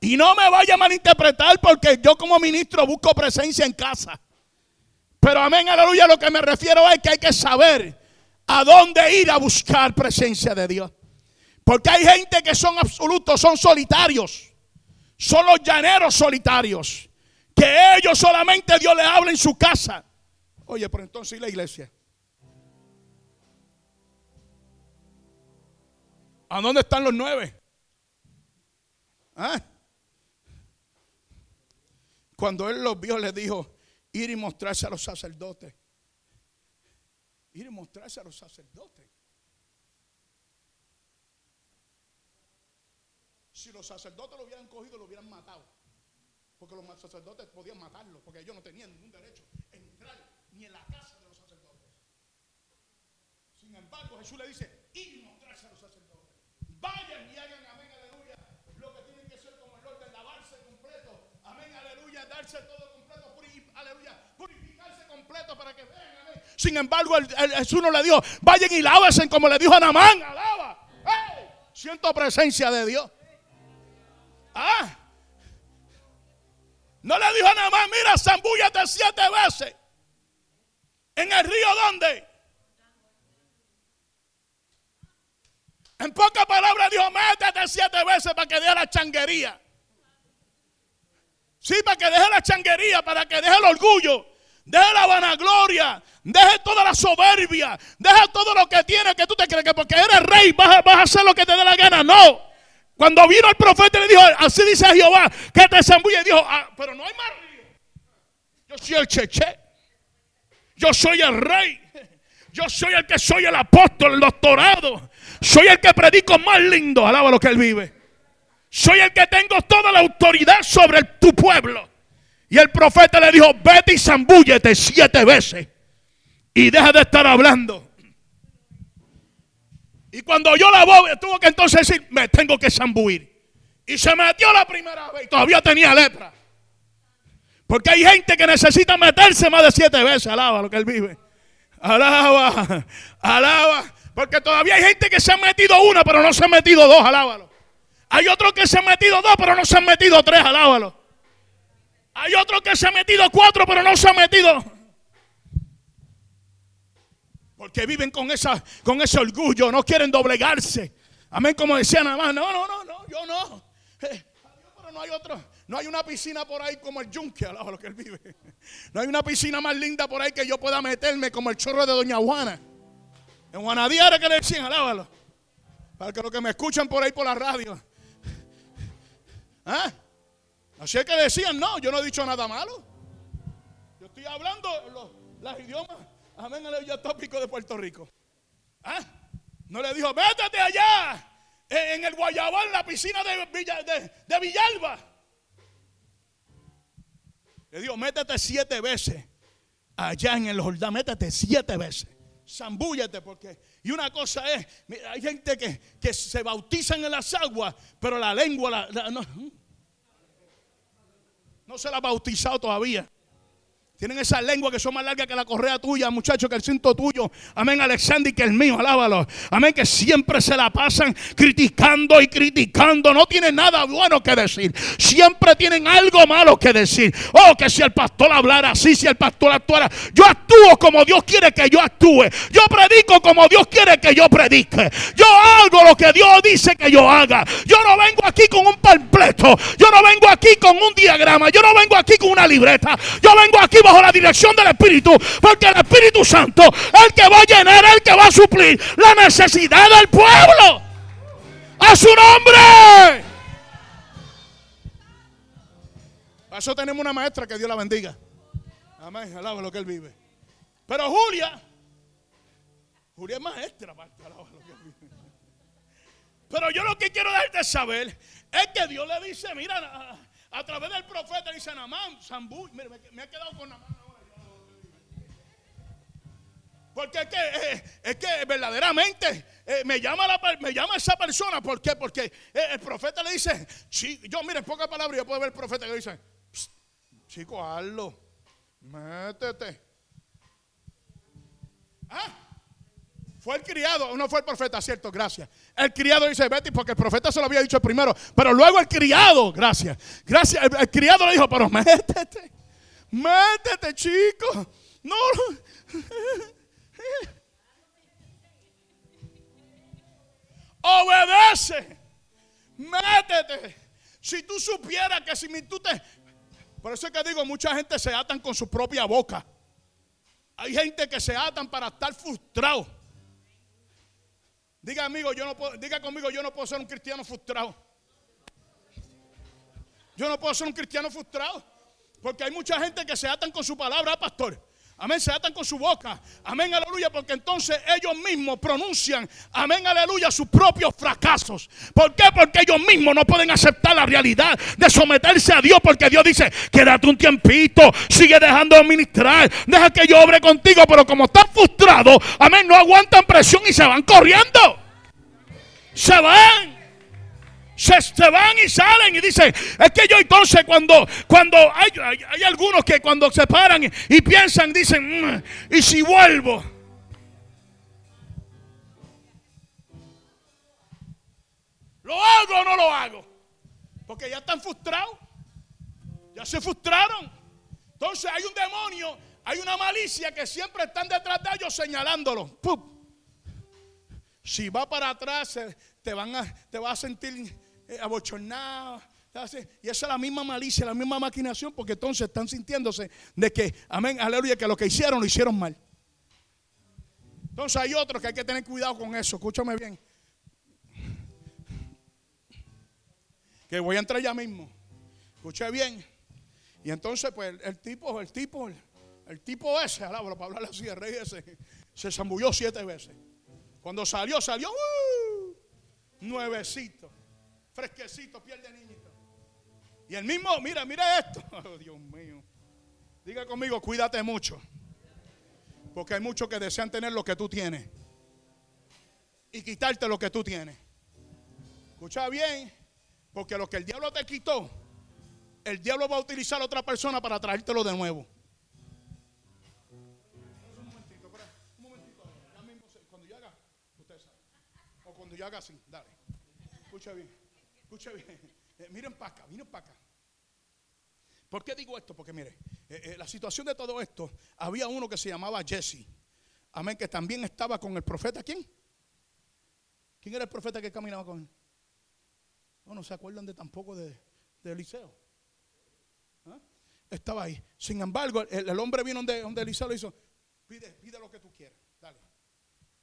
Y no me vaya a malinterpretar porque yo como ministro busco presencia en casa. Pero amén, aleluya, lo que me refiero es que hay que saber a dónde ir a buscar presencia de Dios. Porque hay gente que son absolutos, son solitarios. Son los llaneros solitarios. Que ellos solamente Dios les habla en su casa. Oye, pero entonces ¿y la iglesia? ¿A dónde están los nueve? ¿Ah? Cuando él los vio, le dijo, ir y mostrarse a los sacerdotes. Ir y mostrarse a los sacerdotes. Si los sacerdotes lo hubieran cogido, lo hubieran matado. Porque los sacerdotes podían matarlo, porque ellos no tenían ningún derecho a entrar ni en la casa de los sacerdotes. Sin embargo, Jesús le dice, y mostrarse a los sacerdotes. Vayan y hagan, amén, aleluya, lo que tienen que ser como el orden, lavarse completo, amén, purificarse completo para que vean, amén. Sin embargo, el, Jesús no le dijo, vayan y lávense como le dijo a Namán, alaba. Siento presencia de Dios. Ah. No le dijo a Namán, mira, zambúllate siete veces. ¿En el río dónde? En pocas palabras dijo, métete siete veces para que deje la changuería. Sí, para que deje la changuería, para que deje el orgullo, deje la vanagloria, deje toda la soberbia, deje todo lo que tiene que tú te crees que porque eres rey vas a, vas a hacer lo que te dé la gana. No. Cuando vino el profeta le dijo, así dice Jehová, que te zambulle. Dijo, ah, pero no hay más. Yo soy el cheche. Yo soy el rey. Yo soy el que soy el apóstol, el doctorado. Soy el que predico más lindo. Alaba lo que él vive. Soy el que tengo toda la autoridad sobre tu pueblo. Y el profeta le dijo, vete y zambúllete siete veces. Y deja de estar hablando. Y cuando yo la voy, tuvo que entonces decir, me tengo que zambuir. Y se metió la primera vez y todavía tenía lepra. Porque hay gente que necesita meterse más de siete veces. Alaba lo que él vive. Alaba, alaba. Porque todavía hay gente que se ha metido una, pero no se ha metido dos. Alábalo. Hay otros que se han metido dos, pero no se han metido tres. Alábalo. Hay otros que se han metido cuatro, pero no se han metido. Porque viven con, esa, con ese orgullo, no quieren doblegarse. Amén, como decía nada más. No, no, no, no, yo no. Eh, pero no hay otro. No hay una piscina por ahí como el yunque, al lo que él vive. No hay una piscina más linda por ahí que yo pueda meterme como el chorro de Doña Juana. En Juanadiara que le decían, alábalo. Para que los que me escuchan por ahí por la radio. ¿Ah? Así es que decían, no, yo no he dicho nada malo. Yo estoy hablando los, idiomas, amén, el tópico de Puerto Rico. ¿Ah? No le dijo, métete allá, en el Guayabal, la piscina de, Villalba. Le digo, métete siete veces allá en el Jordán, métete siete veces. Zambúllate porque. Y una cosa es, hay gente que, que se bautizan en las aguas, pero la lengua no, no se la ha bautizado todavía. Tienen esa lengua que son más largas que la correa tuya, muchacho, que el cinto tuyo. Amén, Alexander, y que el mío, alábalo. Amén, que siempre se la pasan criticando y criticando. No tienen nada bueno que decir. Siempre tienen algo malo que decir. Oh, que si el pastor hablara así, si el pastor actuara. Yo actúo como Dios quiere que yo actúe. Yo predico como Dios quiere que yo predique. Yo hago lo que Dios dice que yo haga. Yo no vengo aquí con un palpleto. Yo no vengo aquí con un diagrama. Yo no vengo aquí con una libreta. Yo vengo aquí bajo la dirección del Espíritu, porque el Espíritu Santo es el que va a llenar, el que va a suplir la necesidad del pueblo. A su nombre. A eso tenemos una maestra que Dios la bendiga. Amén, alaba lo que él vive. Pero Julia, Julia es maestra. Pero yo lo que quiero darte saber es que Dios le dice, mira, a través del profeta dice Namán, Zambú, mire, me, he quedado con Namán ahora. Porque es que, eh, es que verdaderamente eh, me, llama la, me llama esa persona. ¿Por qué? Porque eh, el profeta le dice, yo mire, en pocas palabras, yo puedo ver el profeta que dice, chico, hazlo, métete. ¿Ah? Fue el criado, no fue el profeta, cierto, gracias. El criado dice, Betty, porque el profeta se lo había dicho primero. Pero luego el criado, gracias. Gracias, el, criado le dijo, pero métete, métete, chico. No. Obedece. Métete. Si tú supieras que si tú te... Por eso es que digo, mucha gente se atan con su propia boca. Hay gente que se atan para estar frustrado. Diga yo no puedo, diga conmigo, yo no puedo ser un cristiano frustrado. Yo no puedo ser un cristiano frustrado. Porque hay mucha gente que se atan con su palabra, pastor. Amén, se atan con su boca. Amén, aleluya, porque entonces ellos mismos pronuncian, amén, aleluya, sus propios fracasos. ¿Por qué? Porque ellos mismos no pueden aceptar la realidad de someterse a Dios, porque Dios dice, quédate un tiempito, sigue dejando de ministrar, deja que yo obre contigo, pero como están frustrados, amén, no aguantan presión y se van corriendo. Se van se, van y salen y dicen, es que yo entonces cuando, cuando hay, hay, algunos que cuando se paran y, piensan, dicen, mm, ¿y si vuelvo? ¿Lo hago o no lo hago? Porque ya están frustrados. Ya se frustraron. Entonces hay un demonio, hay una malicia que siempre están detrás de ellos señalándolo. Si va para atrás, te, van a, te vas a sentir eh, abochornado. Y esa es la misma malicia, la misma maquinación, porque entonces están sintiéndose de que, amén, aleluya, que lo que hicieron lo hicieron mal. Entonces hay otros que hay que tener cuidado con eso. Escúchame bien. Que voy a entrar ya mismo. Escuché bien. Y entonces, pues, el tipo, el tipo, el, tipo ese, para hablarle así, el rey ese, se zambulló siete veces. Cuando salió, salió, uh, nuevecito fresquecito, piel de niñito. Y el mismo, mira, mira esto. Oh, Dios mío. Diga conmigo, cuídate mucho. Porque hay muchos que desean tener lo que tú tienes. Y quitarte lo que tú tienes. Escucha bien. Porque lo que el diablo te quitó, el diablo va a utilizar a otra persona para traértelo de nuevo. Un momentito, un momentito. Ya mismo, cuando yo haga, usted sabe. O cuando yo haga así, dale. Escucha bien. Escucha bien. Eh, miren para acá, miren para acá. ¿Por qué digo esto? Porque mire, eh, eh, la situación de todo esto, había uno que se llamaba Jesse. Amén, que también estaba con el profeta. ¿Quién? ¿Quién era el profeta que caminaba con él? No, se acuerdan de tampoco de, Eliseo. ¿Ah? Estaba ahí. Sin embargo, el, hombre vino donde, donde Eliseo le hizo, pide, pide lo que tú quieras. Dale.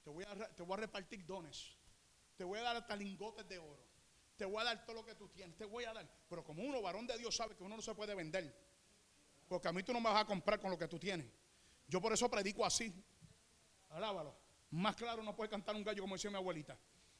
Te voy, a, te voy a repartir dones. Te voy a dar hasta lingotes de oro te voy a dar todo lo que tú tienes, te voy a dar. Pero como uno, varón de Dios, sabe que uno no se puede vender. Porque a mí tú no me vas a comprar con lo que tú tienes. Yo por eso predico así. Alábalo. Más claro no puede cantar un gallo como decía mi abuelita.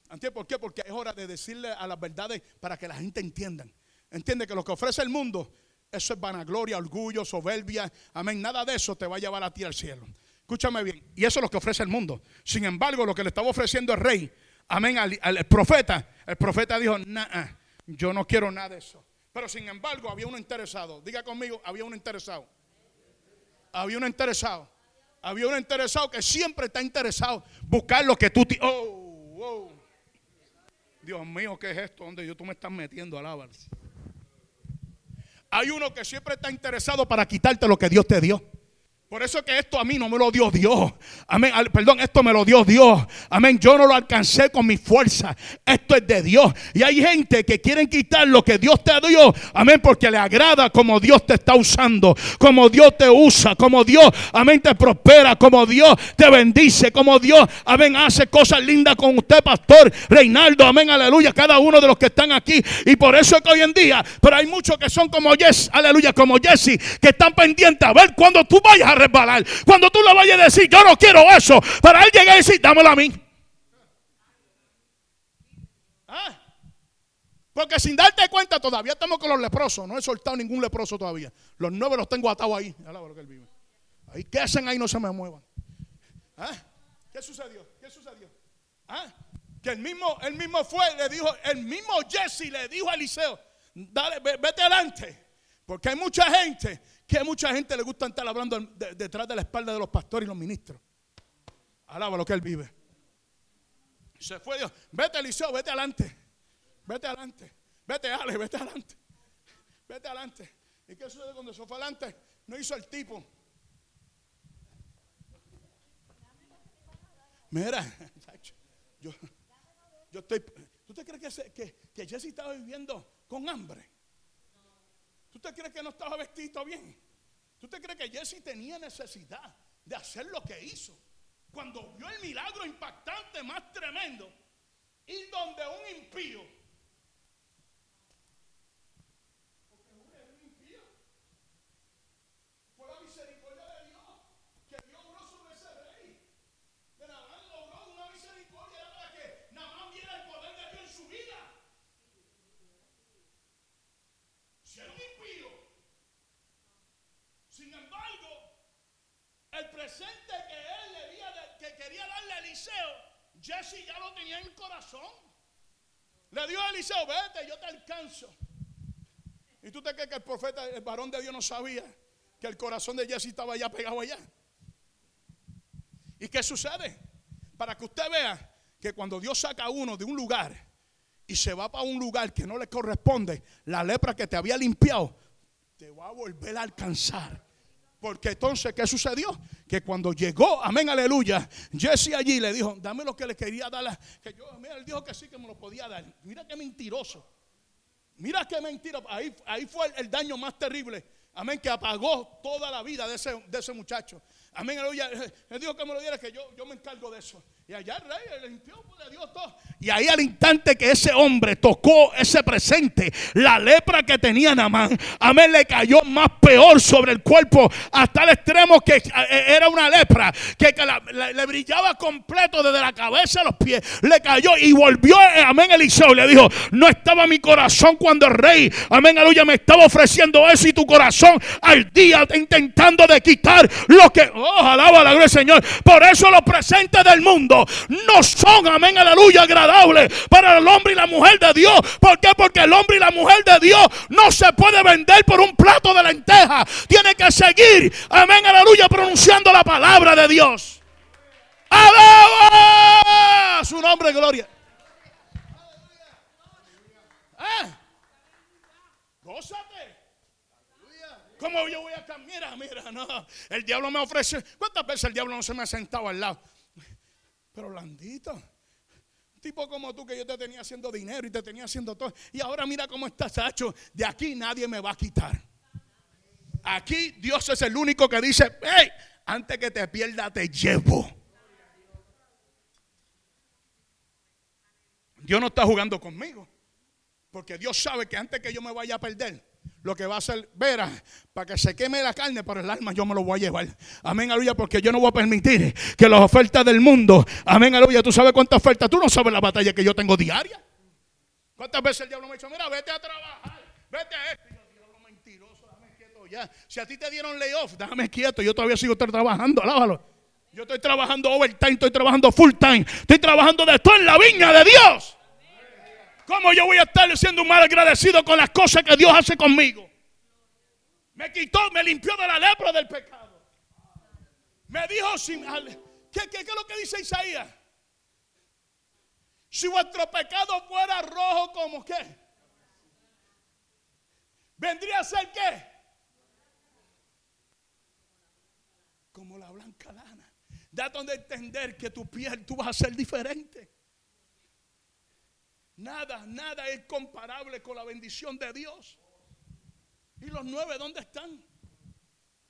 ¿Entiendes por qué? Porque es hora de decirle a las verdades para que la gente entienda. Entiende que lo que ofrece el mundo, eso es vanagloria, orgullo, soberbia. Amén. Nada de eso te va a llevar a ti al cielo. Escúchame bien. Y eso es lo que ofrece el mundo. Sin embargo, lo que le estaba ofreciendo el rey amén, al, profeta, el profeta dijo, nah, yo no quiero nada de eso. Pero sin embargo, había uno interesado. Diga conmigo, había uno interesado. Había uno interesado. Había uno interesado que siempre está interesado. Buscar lo que tú... Oh, oh. Dios mío, ¿qué es esto? ¿Dónde yo tú me estás metiendo? Alábalo. Hay uno que siempre está interesado para quitarte lo que Dios te dio. Por eso que esto a mí no me lo dio Dios. Amén. Perdón, esto me lo dio Dios. Amén. Yo no lo alcancé con mi fuerza. Esto es de Dios. Y hay gente que quieren quitar lo que Dios te dio. Amén. Porque le agrada como Dios te está usando. Como Dios te usa. Como Dios, amén, te prospera. Como Dios te bendice. Como Dios, amén, hace cosas lindas con usted, pastor Reinaldo. Amén. Aleluya. Cada uno de los que están aquí. Y por eso es que hoy en día, pero hay muchos que son como Jesse. Aleluya. Como Jesse. Que están pendientes a ver cuando tú vayas a resbalar. Cuando tú le vayas a decir, yo no quiero eso, para él llegar y decir, dámelo a mí. ¿Ah? Porque sin darte cuenta, todavía estamos con los leprosos. No he soltado ningún leproso todavía. Los nueve los tengo atados ahí. Ahí, ¿qué hacen ahí? No se me muevan. ¿Ah? ¿Qué sucedió? ¿Qué sucedió? ¿Ah? Que el mismo, el mismo fue, le dijo, el mismo Jesse le dijo a Eliseo, dale, vete adelante. Porque hay mucha gente que mucha gente le gusta estar hablando detrás de la espalda de los pastores y los ministros. Alaba lo que él vive. Se fue Dios. Vete, Eliseo, vete adelante. Vete adelante. Vete, Ale, vete adelante. Vete adelante. ¿Y qué sucede cuando se fue adelante? No hizo el tipo. Mira, yo, yo estoy. ¿Tú te crees que, que Jesse estaba viviendo con hambre? ¿Tú te crees que no estaba vestido bien? ¿Tú te crees que Jesse tenía necesidad de hacer lo que hizo? Cuando vio el milagro impactante más tremendo, ir donde un impío. Porque un impío. Fue la misericordia de Dios que presente que él le había de- que quería darle a Eliseo, Jesse ya lo tenía en el corazón. Le dio a Eliseo, vete, yo te alcanzo. ¿Y tú te crees que el profeta, el varón de Dios no sabía que el corazón de Jesse estaba allá pegado allá? ¿Y qué sucede? Para que usted vea que cuando Dios saca a uno de un lugar y se va para un lugar que no le corresponde, la lepra que te había limpiado te va a volver a alcanzar. Porque entonces, ¿qué sucedió? Que cuando llegó, amén, aleluya, Jesse allí le dijo, dame lo que le quería dar. Que yo, mira, él dijo que sí, que me lo podía dar. Mira qué mentiroso. Mira qué mentira. Ahí, ahí fue el, el daño más terrible. Amén, que apagó toda la vida de ese, de ese muchacho. Amén, aleluya. Él dijo que me lo diera, que yo, yo me encargo de eso. Y allá el rey le limpió, pues, le dio todo. Y ahí al instante que ese hombre tocó ese presente, la lepra que tenía Namán, amén, le cayó más peor sobre el cuerpo, hasta el extremo que eh, era una lepra, que, le brillaba completo desde la cabeza a los pies. Le cayó y volvió, eh, amén, Eliseo. y Le dijo, no estaba mi corazón cuando el rey, amén, aleluya, me estaba ofreciendo eso y tu corazón al día intentando de quitar lo que, oh, alaba la gloria del Señor. Por eso los presentes del mundo no son, amén, aleluya, agradables para el hombre y la mujer de Dios. ¿Por qué? Porque el hombre y la mujer de Dios no se puede vender por un plato de lenteja. Tiene que seguir, amén, aleluya, pronunciando la palabra de Dios. ¡Alaba su nombre, gloria! ¿Ah? Gózate. ¿Cómo yo voy a cambiar? Mira, mira, no. El diablo me ofrece. ¿Cuántas veces el diablo no se me ha sentado al lado? Pero blandito. Un tipo como tú que yo te tenía haciendo dinero y te tenía haciendo todo. Y ahora mira cómo estás hecho. De aquí nadie me va a quitar. Aquí Dios es el único que dice, hey, antes que te pierda te llevo. Dios no está jugando conmigo. Porque Dios sabe que antes que yo me vaya a perder, lo que va a hacer, verá, para que se queme la carne, pero el alma yo me lo voy a llevar. Amén, aleluya, porque yo no voy a permitir que las ofertas del mundo, amén, aleluya, tú sabes cuántas ofertas, tú no sabes la batalla que yo tengo diaria. ¿Cuántas veces el diablo me ha dicho, mira, vete a trabajar, vete a esto? Ya. Si a ti te dieron layoff, déjame quieto, yo todavía sigo trabajando, alábalo. Yo estoy trabajando overtime, estoy trabajando full time, estoy trabajando de todo en la viña de Dios. ¿Cómo yo voy a estar siendo un mal agradecido con las cosas que Dios hace conmigo? Me quitó, me limpió de la lepra del pecado. Me dijo, sin, ¿qué, es lo que dice Isaías? Si vuestro pecado fuera rojo como qué, vendría a ser qué? Como la blanca lana. Da donde entender que tu piel tú vas a ser diferente. Nada, nada es comparable con la bendición de Dios. ¿Y los nueve dónde están?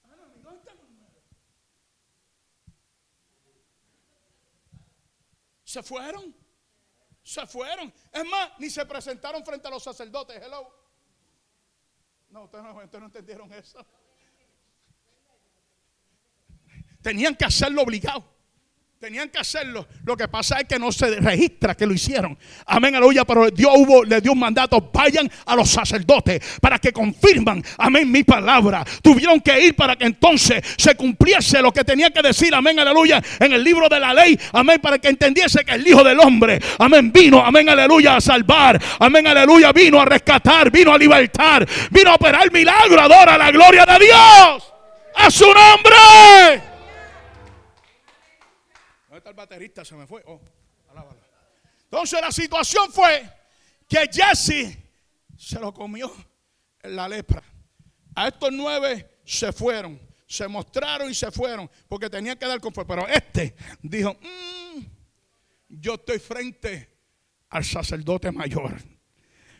Ah, ¿Dónde están los nueve? ¿Se fueron? Se fueron. Es más, ni se presentaron frente a los sacerdotes. Hello. No, ustedes no, ustedes no entendieron eso. Tenían que hacerlo obligado. Tenían que hacerlo. Lo que pasa es que no se registra que lo hicieron. Amén, aleluya. Pero Dios hubo, le dio un mandato. Vayan a los sacerdotes para que confirman, amén, mi palabra. Tuvieron que ir para que entonces se cumpliese lo que tenía que decir, amén, aleluya, en el libro de la ley. Amén, para que entendiese que el Hijo del Hombre, amén, vino, amén, aleluya, a salvar. Amén, aleluya, vino a rescatar, vino a libertar, vino a operar milagro. Adora la gloria de Dios. A su nombre. ¿Dónde está el baterista? Se me fue. Oh. Entonces la situación fue que Jesse se lo comió en la lepra. A estos nueve se fueron, se mostraron y se fueron porque tenían que dar conforme. Pero este dijo, "Mm, yo estoy frente al sacerdote mayor.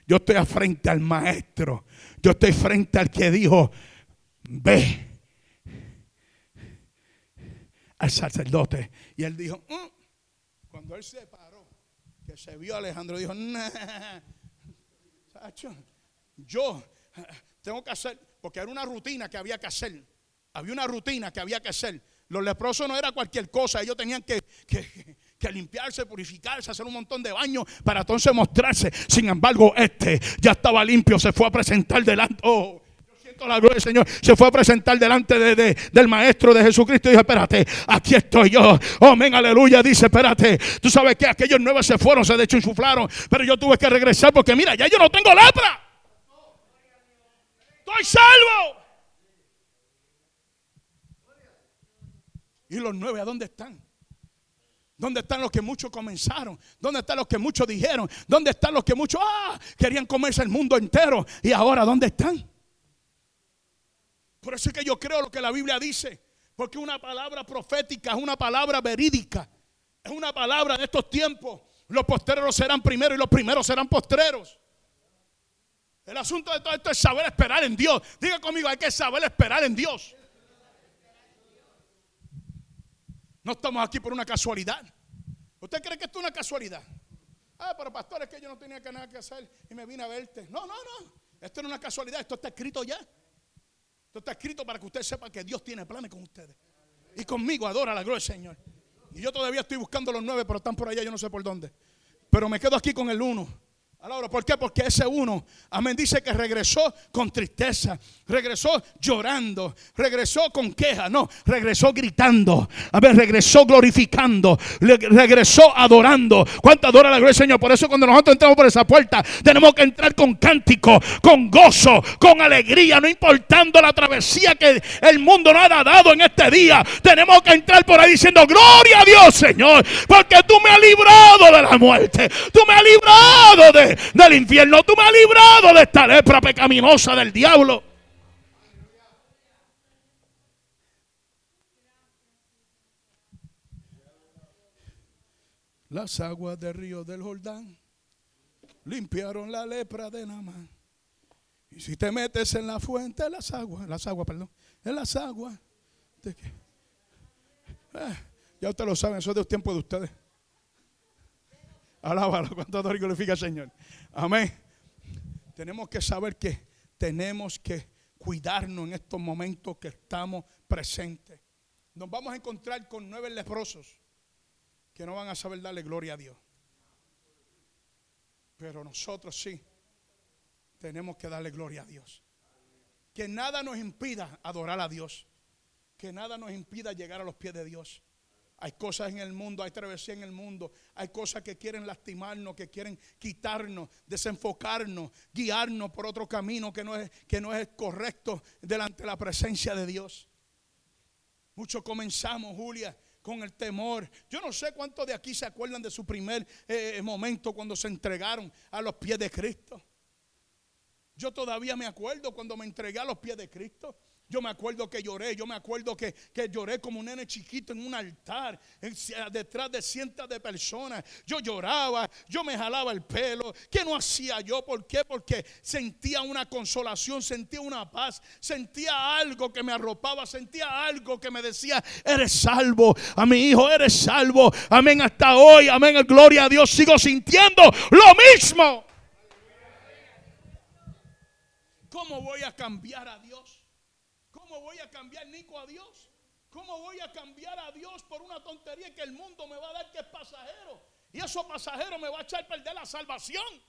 Yo estoy frente al maestro. Yo estoy frente al que dijo, ve al sacerdote. Y él dijo, "Mm". cuando él se paró, que se vio Alejandro, dijo, yo tengo que hacer, porque era una rutina que había que hacer. Había una rutina que había que hacer. Los leprosos no era cualquier cosa, ellos tenían que, que, que limpiarse, purificarse, hacer un montón de baños para entonces mostrarse. Sin embargo, este ya estaba limpio, se fue a presentar delante. Oh, la gloria del Señor, se fue a presentar delante de, del Maestro de Jesucristo y dijo, espérate, aquí estoy yo. Amén, aleluya. Dice, espérate, tú sabes que aquellos nueve se fueron, se deschuflaron, pero yo tuve que regresar porque mira, ya yo no tengo lepra. Estoy salvo. ¿Y los nueve a dónde están? ¿Dónde están los que muchos comenzaron? ¿Dónde están los que muchos dijeron? ¿Dónde están los que muchos ah, querían comerse el mundo entero? ¿Y ahora dónde están? Por eso es que yo creo lo que la Biblia dice. Porque una palabra profética es una palabra verídica. Es una palabra de estos tiempos. Los postreros serán primeros y los primeros serán postreros. El asunto de todo esto es saber esperar en Dios. Diga conmigo, hay que saber esperar en Dios. No estamos aquí por una casualidad. ¿Usted cree que esto es una casualidad? Ah, pero pastor, es que yo no tenía nada que hacer y me vine a verte. No, no, no. Esto no es una casualidad, esto está escrito ya. Esto está escrito para que usted sepa que Dios tiene planes con ustedes. Y conmigo adora la gloria del Señor. Y yo todavía estoy buscando los nueve, pero están por allá, yo no sé por dónde. Pero me quedo aquí con el uno. ¿Por qué? Porque ese uno, amén, dice que regresó con tristeza, regresó llorando, regresó con queja, no, regresó gritando, a ver, regresó glorificando, regresó adorando. ¿Cuánto adora la gloria del Señor? Por eso cuando nosotros entramos por esa puerta, tenemos que entrar con cántico, con gozo, con alegría, no importando la travesía que el mundo nos ha dado en este día. Tenemos que entrar por ahí diciendo, gloria a Dios, Señor, porque tú me has librado de la muerte, tú me has librado de del infierno. Tú me has librado de esta lepra pecaminosa del diablo. Las aguas del río del Jordán limpiaron la lepra de Namán. Y si te metes en la fuente, las aguas, las aguas, perdón, en las aguas. ¿de eh, ya ustedes lo saben, eso es de tiempo de ustedes. Alábalo, adoro y glorifica al Señor. Amén. Tenemos que saber que tenemos que cuidarnos en estos momentos que estamos presentes. Nos vamos a encontrar con nueve leprosos que no van a saber darle gloria a Dios. Pero nosotros sí tenemos que darle gloria a Dios. Que nada nos impida adorar a Dios. Que nada nos impida llegar a los pies de Dios. Hay cosas en el mundo, hay travesía en el mundo, hay cosas que quieren lastimarnos, que quieren quitarnos, desenfocarnos, guiarnos por otro camino que no es, que no es correcto delante de la presencia de Dios. Muchos comenzamos, Julia, con el temor. Yo no sé cuántos de aquí se acuerdan de su primer eh, momento cuando se entregaron a los pies de Cristo. Yo todavía me acuerdo cuando me entregué a los pies de Cristo. Yo me acuerdo que lloré, yo me acuerdo que, lloré como un nene chiquito en un altar, detrás de cientos de personas. Yo lloraba, yo me jalaba el pelo. ¿Qué no hacía yo? ¿Por qué? Porque sentía una consolación, sentía una paz, sentía algo que me arropaba, sentía algo que me decía, eres salvo, a mi hijo, eres salvo. Amén, hasta hoy, amén, gloria a Dios, sigo sintiendo lo mismo. ¿Cómo voy a cambiar a Dios? Voy a cambiar Nico a Dios? ¿Cómo voy a cambiar a Dios por una tontería que el mundo me va a dar que es pasajero? Y eso pasajero me va a echar a perder la salvación.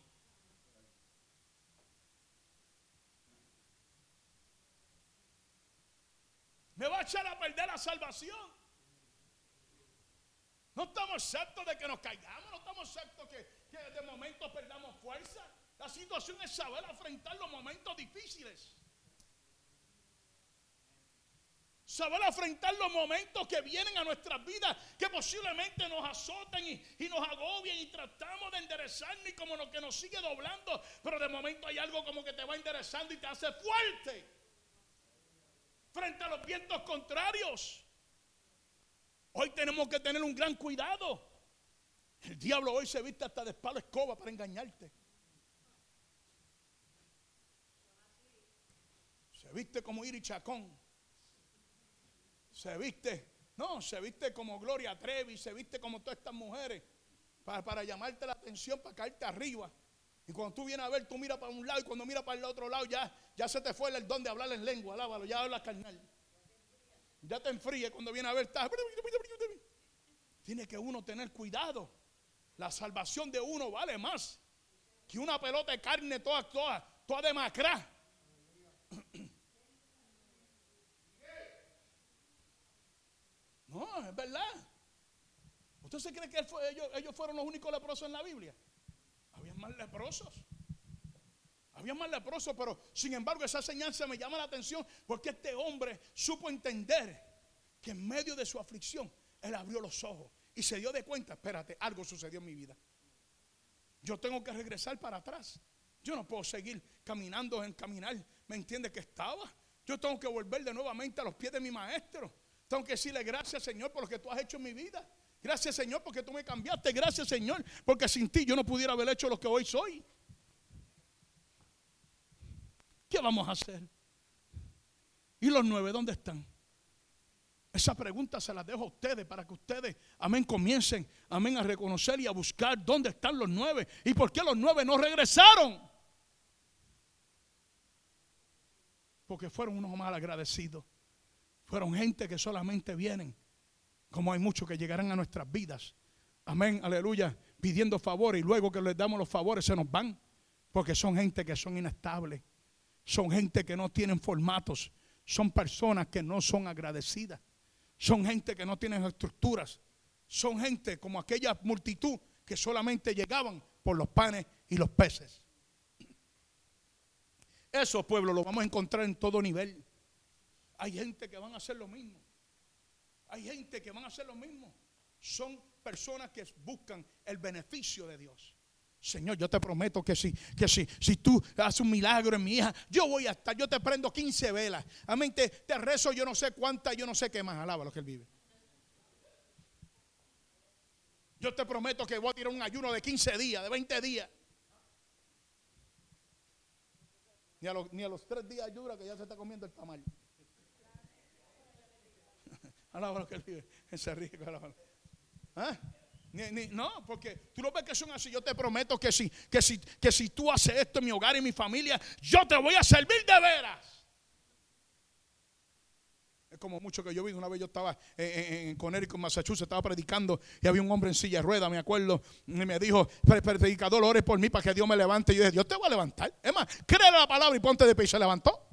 Me va a echar a perder la salvación. No estamos exceptos de que nos caigamos, no estamos exceptos que, que de momento perdamos fuerza. La situación es saber afrontar los momentos difíciles. Saber afrontar los momentos que vienen a nuestras vidas, que posiblemente nos azoten y, nos agobien y tratamos de enderezarnos y como lo que nos sigue doblando, pero de momento hay algo como que te va enderezando y te hace fuerte frente a los vientos contrarios. Hoy tenemos que tener un gran cuidado. El diablo hoy se viste hasta de espalda escoba para engañarte. Se viste como Iri Chacón se viste, no, se viste como Gloria Trevi, se viste como todas estas mujeres para, llamarte la atención, para caerte arriba. Y cuando tú vienes a ver, tú miras para un lado y cuando miras para el otro lado ya, ya se te fue el don de hablar en lengua, alábalo, ya hablas carnal. Ya te enfríe cuando viene a ver, Tiene que uno tener cuidado. La salvación de uno vale más que una pelota de carne toda, toda, toda demacrada. No, es verdad. ¿Usted se cree que ellos, fueron los únicos leprosos en la Biblia? Había más leprosos. Había más leprosos, pero sin embargo esa enseñanza me llama la atención porque este hombre supo entender que en medio de su aflicción él abrió los ojos y se dio de cuenta, espérate, algo sucedió en mi vida. Yo tengo que regresar para atrás. Yo no puedo seguir caminando en caminar. ¿Me entiende que estaba? Yo tengo que volver de nuevamente a los pies de mi maestro. Tengo que decirle gracias Señor por lo que tú has hecho en mi vida. Gracias Señor porque tú me cambiaste. Gracias Señor porque sin ti yo no pudiera haber hecho lo que hoy soy. ¿Qué vamos a hacer? ¿Y los nueve dónde están? Esa pregunta se la dejo a ustedes para que ustedes, amén, comiencen, amén, a reconocer y a buscar dónde están los nueve y por qué los nueve no regresaron. Porque fueron unos mal agradecidos. Fueron gente que solamente vienen, como hay muchos que llegarán a nuestras vidas. Amén, aleluya, pidiendo favores y luego que les damos los favores se nos van. Porque son gente que son inestables. Son gente que no tienen formatos. Son personas que no son agradecidas. Son gente que no tienen estructuras. Son gente como aquella multitud que solamente llegaban por los panes y los peces. Esos pueblos los vamos a encontrar en todo nivel. Hay gente que van a hacer lo mismo. Hay gente que van a hacer lo mismo. Son personas que buscan el beneficio de Dios. Señor, yo te prometo que si, que si, si tú haces un milagro en mi hija, yo voy a estar, yo te prendo 15 velas. Amén, te, te rezo yo no sé cuántas, yo no sé qué más. Alaba lo que él vive. Yo te prometo que voy a tirar un ayuno de 15 días, de 20 días. Ni a los, tres días ayuda que ya se está comiendo el tamal. Alaba lo que él vive. Ese rico, ¿Ah? no, porque tú no ves que son así. Yo te prometo que si, que, si, que si tú haces esto en mi hogar y en mi familia, yo te voy a servir de veras. Es como mucho que yo vi. Una vez yo estaba en, en Connecticut, Massachusetts, estaba predicando y había un hombre en silla de ruedas, me acuerdo, y me dijo, predicador, ores por mí para que Dios me levante. Y yo dije, Dios te va a levantar. Es más, cree la palabra y ponte de pie. Y se levantó.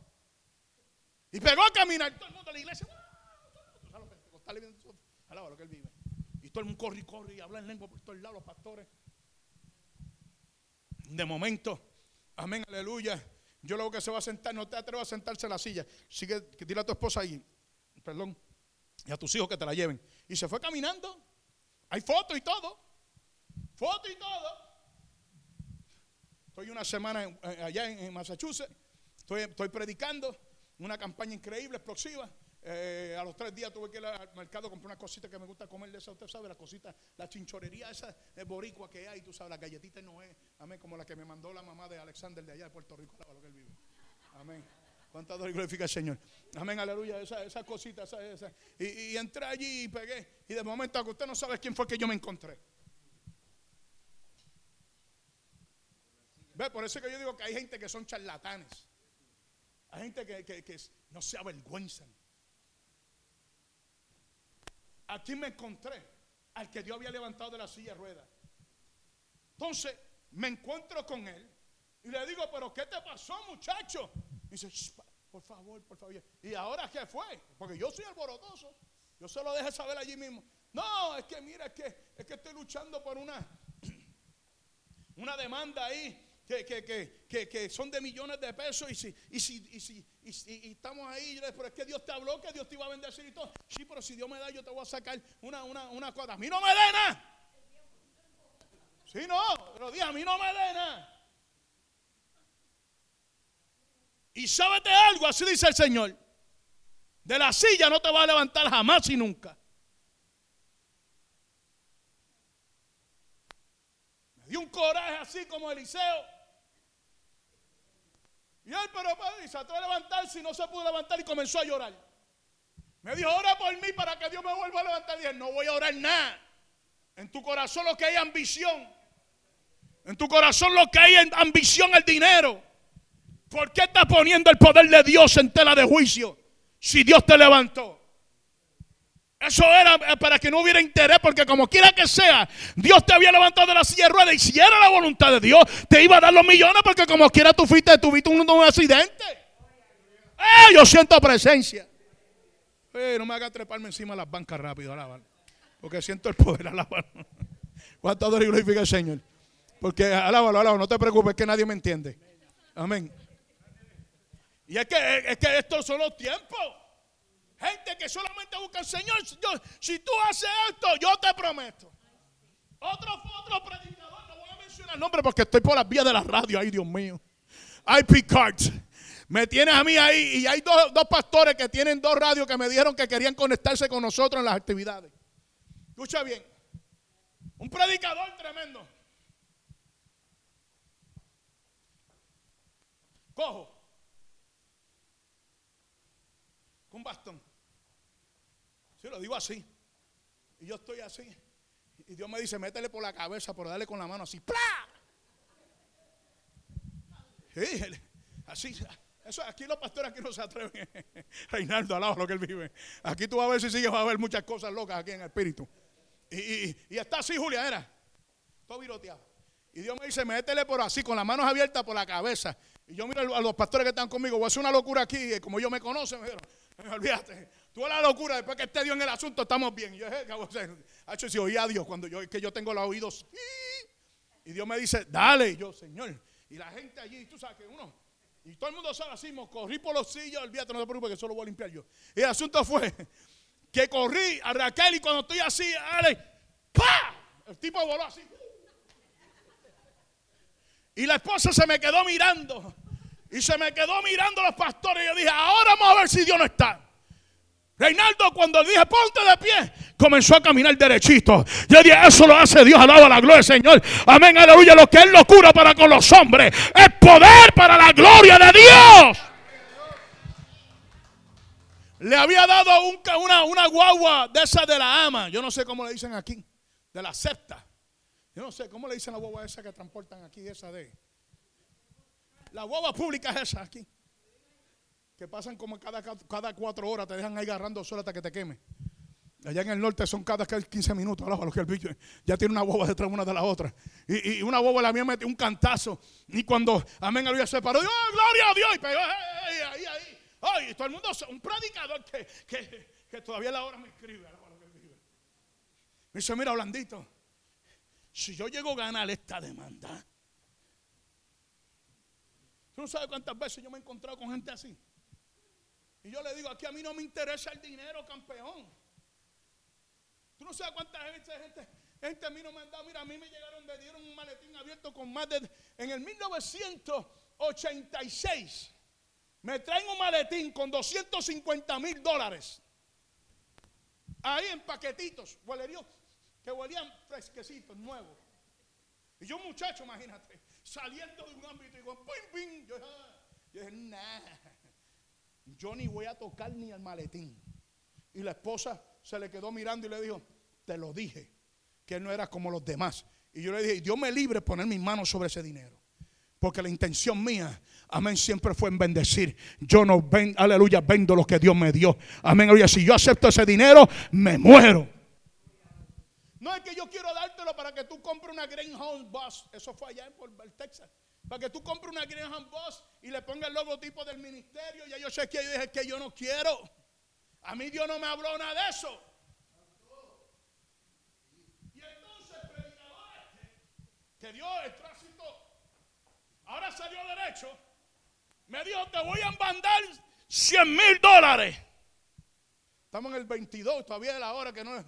Y pegó a caminar. Todo el mundo de la iglesia. Lo vive todo el mundo corre y corre y habla en lengua por todos lados, pastores. De momento, amén, aleluya. Yo luego que se va a sentar, no te atrevas a sentarse en la silla. Sigue, que tira a tu esposa ahí, perdón, y a tus hijos que te la lleven. Y se fue caminando. Hay fotos y todo. Foto y todo. Estoy una semana allá en, Massachusetts. Estoy, estoy predicando una campaña increíble, explosiva. Eh, a los tres días tuve que ir al mercado a comprar una cosita que me gusta comer de esa, usted sabe, la cosita, la chinchorería esa de boricua que hay, tú sabes, la galletita no es, amén, como la que me mandó la mamá de Alexander de allá de Puerto Rico, lo que él vive. Amén. ¿Cuántas glorifica el Señor? Amén, aleluya, esa, esa cosita, esa, esa. Y, entré allí y pegué. Y de momento, que usted no sabe quién fue que yo me encontré. ¿Ve? Por eso que yo digo que hay gente que son charlatanes. Hay gente que, que no se avergüenzan. Aquí me encontré al que Dios había levantado de la silla de ruedas. Entonces me encuentro con él y le digo, pero ¿qué te pasó muchacho? Y dice, por favor, por favor. ¿Y ahora qué fue? Porque yo soy alborotoso. Yo se lo dejé saber allí mismo. No, es que mira, es que, es que estoy luchando por una, una demanda ahí que, son de millones de pesos y si, y si, y si, y, estamos ahí, pero es que Dios te habló que Dios te iba a bendecir y todo. Sí, pero si Dios me da, yo te voy a sacar una, una, una cuadra. A mí no me dé nada. Sí, no, pero dije, a mí no me dé nada. Y sábete algo, así dice el Señor. De la silla no te va a levantar jamás y nunca. Me dio un coraje así como Eliseo. Y él, pero padre, se trató de levantarse y no se pudo levantar y comenzó a llorar. Me dijo, ora por mí para que Dios me vuelva a levantar. Y dije, no voy a orar nada. En tu corazón lo que hay ambición. En tu corazón lo que hay ambición el dinero. ¿Por qué estás poniendo el poder de Dios en tela de juicio? Si Dios te levantó. Eso era eh, para que no hubiera interés, porque como quiera que sea, Dios te había levantado de la silla de ruedas y si era la voluntad de Dios, te iba a dar los millones, porque como quiera tú fuiste, tuviste un, accidente. ¡Eh! Yo siento presencia. Oye, no me haga treparme encima de las bancas rápido, alabar. Porque siento el poder, alabar. ¿Cuánto y glorifica el Señor? Porque alábalo, alábalo, no te preocupes, que nadie me entiende. Amén. Y es que, es que estos son los tiempos. Gente que solamente busca al Señor. si tú haces esto, yo te prometo. Otro, otro predicador, no voy a mencionar el nombre porque estoy por las vías de la radio. Ay, Dios mío. IP cards. Me tienes a mí ahí. Y hay dos, dos pastores que tienen dos radios que me dijeron que querían conectarse con nosotros en las actividades. Escucha bien. Un predicador tremendo. Cojo. Con bastón. Si lo digo así. Y yo estoy así. Y Dios me dice, métele por la cabeza, por darle con la mano así. ¡Plá! así. Eso, aquí los pastores aquí no se atreven. Reinaldo, alaba lo que él vive. Aquí tú vas a ver si sigues, vas a ver muchas cosas locas aquí en el espíritu. Y, está así, Julia, era. Todo viroteado. Y Dios me dice, métele por así, con las manos abiertas por la cabeza. Y yo miro a los pastores que están conmigo, voy a hacer una locura aquí. Como ellos me conocen, me dijeron, olvídate, tú la locura, después que esté Dios en el asunto, estamos bien. Yo, ¿qué hago? hecho, si oí a Dios cuando yo, que yo tengo los oídos. Y Dios me dice, dale. Y yo, Señor. Y la gente allí, tú sabes que uno, y todo el mundo sabe así, corrí por los sillos, olvídate, no te preocupes, que eso lo voy a limpiar yo. Y el asunto fue que corrí a Raquel y cuando estoy así, dale, ¡pa! El tipo voló así. Y la esposa se me quedó mirando. Y se me quedó mirando los pastores. Y yo dije, ahora vamos a ver si Dios no está. Reinaldo, cuando dije ponte de pie, comenzó a caminar derechito. Yo dije, eso lo hace Dios, alaba la gloria del Señor. Amén, aleluya. Lo que es locura para con los hombres es poder para la gloria de Dios. Le había dado una, una guagua de esa de la ama. Yo no sé cómo le dicen aquí. De la septa. Yo no sé, ¿cómo le dicen la guagua esa que transportan aquí, esa de? La guagua pública es esa aquí. Que pasan como cada, cada cuatro horas, te dejan ahí agarrando sol hasta que te queme. Allá en el norte son cada 15 minutos. Lo que el bicho ya tiene una guagua detrás una de la otra. Y, una guagua la mía mete un cantazo. Y cuando, amén, aleluya, se paró, ¡oh, gloria a Dios! Y pegó, ahí, ahí. Ay, todo el mundo, un predicador que, que, que todavía la hora me escribe. Me dice, mira, Blandito, si yo llego a ganar esta demanda, tú no sabes cuántas veces yo me he encontrado con gente así. Y yo le digo, aquí a mí no me interesa el dinero, campeón. Tú no sabes cuánta gente, gente, gente a mí no me han dado. Mira, a mí me llegaron, me dieron un maletín abierto con más de. En el 1986, me traen un maletín con 250 mil dólares. Ahí en paquetitos, hueleríos que huelían fresquecitos, nuevos. Y yo, muchacho, imagínate, saliendo de un ámbito y digo, ¡pim, pim! Yo, yo dije, nah, yo ni voy a tocar ni el maletín. Y la esposa se le quedó mirando y le dijo, te lo dije, que él no era como los demás. Y yo le dije, Dios me libre poner mis manos sobre ese dinero. Porque la intención mía, amén, siempre fue en bendecir. Yo no ven, aleluya, vendo lo que Dios me dio. Amén, aleluya. Si yo acepto ese dinero, me muero. No es que yo quiero dártelo para que tú compres una Greyhound Bus. Eso fue allá en Texas. Para que tú compres una Greyhound Bus y le ponga el logotipo del ministerio. Ya yo sé que yo dije que yo no quiero. A mí Dios no me habló nada de eso. Y entonces el predicador este, que dio el tránsito, ahora salió derecho, me dijo, te voy a embandar 100 mil dólares. Estamos en el 22, todavía es la hora que no es.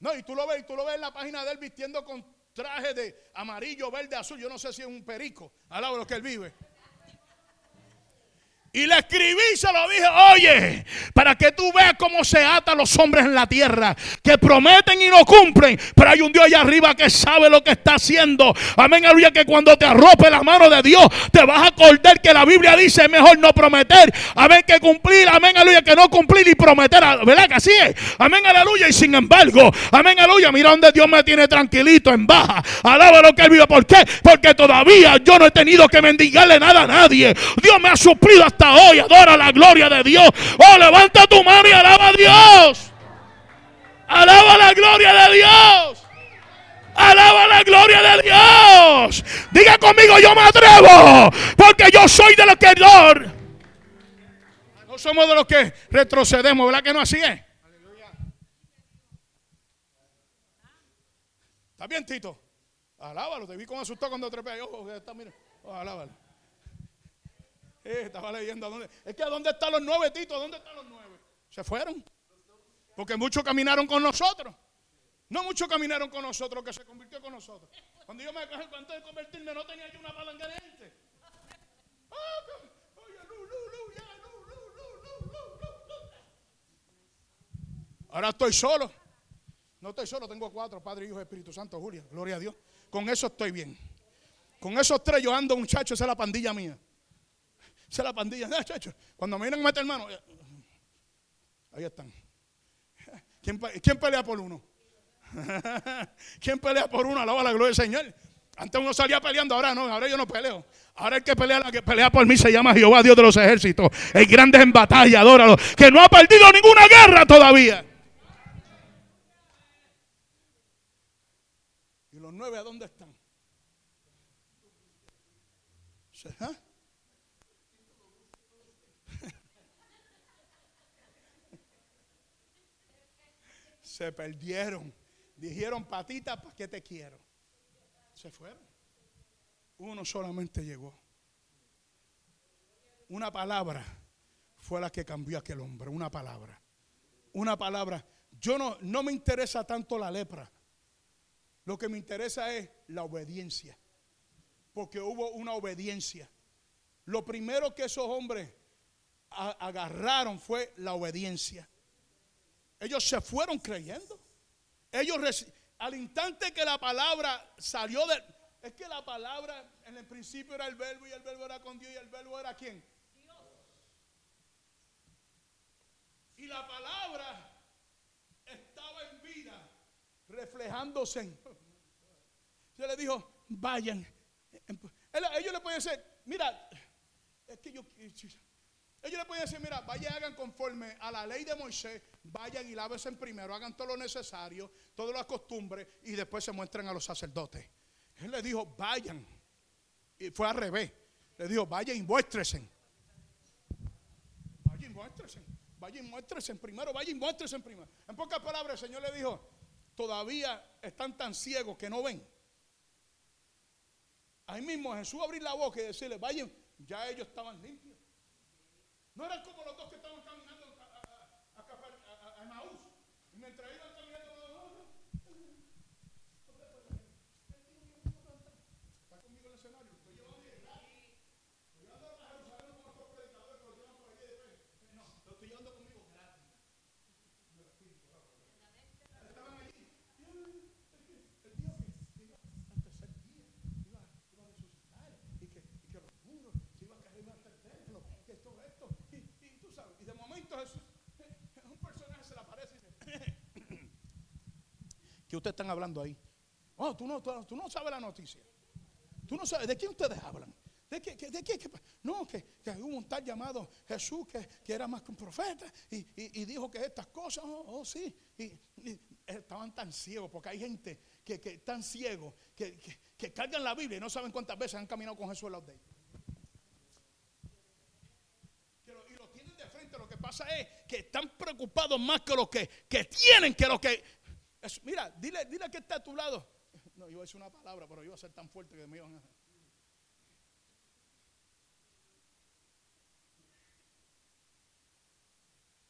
No, y tú lo ves, y tú lo ves en la página de él vistiendo con traje de amarillo, verde, azul. Yo no sé si es un perico, al lado de lo que él vive. Y le escribí y se lo dije, oye, para que tú veas cómo se atan los hombres en la tierra, que prometen y no cumplen, pero hay un Dios allá arriba que sabe lo que está haciendo. Amén, aleluya, que cuando te arrope la mano de Dios, te vas a acordar que la Biblia dice, mejor no prometer, amén, que cumplir, amén, aleluya, que no cumplir y prometer, ¿verdad que así es? Amén, aleluya, y sin embargo, amén, aleluya, mira donde Dios me tiene tranquilito en baja, alaba lo que él vive, ¿por qué? Porque todavía yo no he tenido que mendigarle nada a nadie, Dios me ha suplido hasta hoy. Adora la gloria de Dios. Oh, levanta tu mano y alaba a Dios. Alaba la gloria de Dios. Alaba la gloria de Dios. Diga conmigo, yo me atrevo. Porque yo soy de los que No somos de los que retrocedemos, ¿verdad que no así es? ¿Está bien, Tito? Alábalo, te vi como asustado cuando trepé. Oh, está, mira. Oh, alábalo. Eh, estaba leyendo. ¿dónde? Es que ¿dónde están los nueve, Tito? ¿Dónde están los nueve? Se fueron. Porque muchos caminaron con nosotros. No muchos caminaron con nosotros, que se convirtió con nosotros. Cuando yo me antes de convertirme no tenía yo una palanca de gente. Ahora estoy solo. No estoy solo, tengo cuatro, Padre, Hijo, Espíritu Santo, Julia. Gloria a Dios. Con eso estoy bien. Con esos tres yo ando, muchachos, esa es la pandilla mía. Esa es la pandilla. muchachos. Cuando me vienen a meter mano, ahí están. ¿Quién, pelea por uno? ¿Quién pelea por uno? Alaba la gloria del Señor. Antes uno salía peleando, ahora no, ahora yo no peleo. Ahora el que pelea, que pelea por mí se llama Jehová, Dios de los ejércitos. El grande en batalla, adóralo. Que no ha perdido ninguna guerra todavía. ¿Y los nueve a dónde están? ¿Ah? Se perdieron. Dijeron, patita, ¿para qué te quiero? Se fueron. Uno solamente llegó. Una palabra fue la que cambió a aquel hombre. Una palabra. Una palabra. Yo no, no me interesa tanto la lepra. Lo que me interesa es la obediencia. Porque hubo una obediencia. Lo primero que esos hombres agarraron fue la obediencia. Ellos se fueron creyendo. Ellos al instante que la palabra salió de es que la palabra en el principio era el verbo y el verbo era con Dios y el verbo era quién? Dios. Y la palabra estaba en vida, reflejándose. En, se le dijo, vayan. Ellos le pueden decir, mira, es que yo ellos le pueden decir, mira, vayan hagan conforme a la ley de Moisés, vayan y lávense primero, hagan todo lo necesario, todas las costumbres y después se muestren a los sacerdotes. Él le dijo, vayan. Y fue al revés. Le dijo, vayan y muéstresen. Vayan y muéstresen. Vayan y muéstresen primero, vayan y muéstresen primero. En pocas palabras, el Señor le dijo, todavía están tan ciegos que no ven. Ahí mismo Jesús abrir la boca y decirle, vayan, ya ellos estaban limpios. No eran como los dos que estaban caminando a, a, a, a Emaús. Y mientras iban caminando, está conmigo en el escenario. Estoy llevando gratis. Estoy llevando a Jerusalén con otros predicadores que lo llevan por allí de fe. No, lo estoy llevando conmigo gratis. El Espíritu, Estaban allí. Y él, él dijo que iba al tercer día, iba, iba a resucitar y que, y que los muros se iban a caer hasta el templo, que todo esto. Y de momento Jesús, un personaje se le aparece y dice, ¿qué ustedes están hablando ahí? Oh, tú no, tú, no sabes la noticia. Tú no sabes, ¿de quién ustedes hablan? ¿De qué? De qué, no, que, que, hubo un tal llamado Jesús que, que era más que un profeta y, y, dijo que estas cosas, oh, oh sí, y, estaban tan ciegos porque hay gente que, que tan ciego que, que, cargan la Biblia y no saben cuántas veces han caminado con Jesús en los de ellos. pasa es que están preocupados más que los que, que tienen que los que. Mira, dile, dile que está a tu lado. No, a decir una palabra, pero iba a ser tan fuerte que me iban a.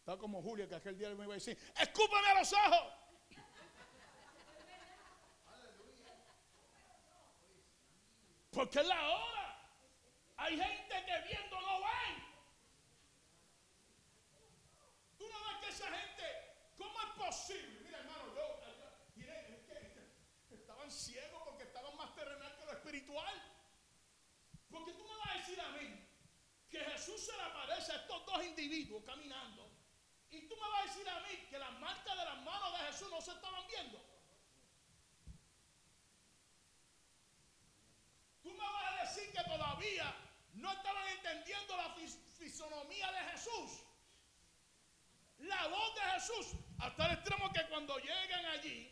Está como Julia que aquel día me iba a decir: ¡Escúpame a los ojos! Porque es la hora. Hay gente que viendo no ven. esa gente, ¿cómo es posible? Mira, hermano, yo, diré, que estaban ciegos porque estaban más terrenal que lo Porque tú me vas a decir a mí que Jesús se le aparece a estos dos individuos caminando. Y tú me vas a decir a mí que las marcas de las manos de Jesús no se estaban viendo. Tú me vas a decir que todavía no estaban entendiendo la fisonomía de Jesús la voz de Jesús hasta el extremo que cuando llegan allí,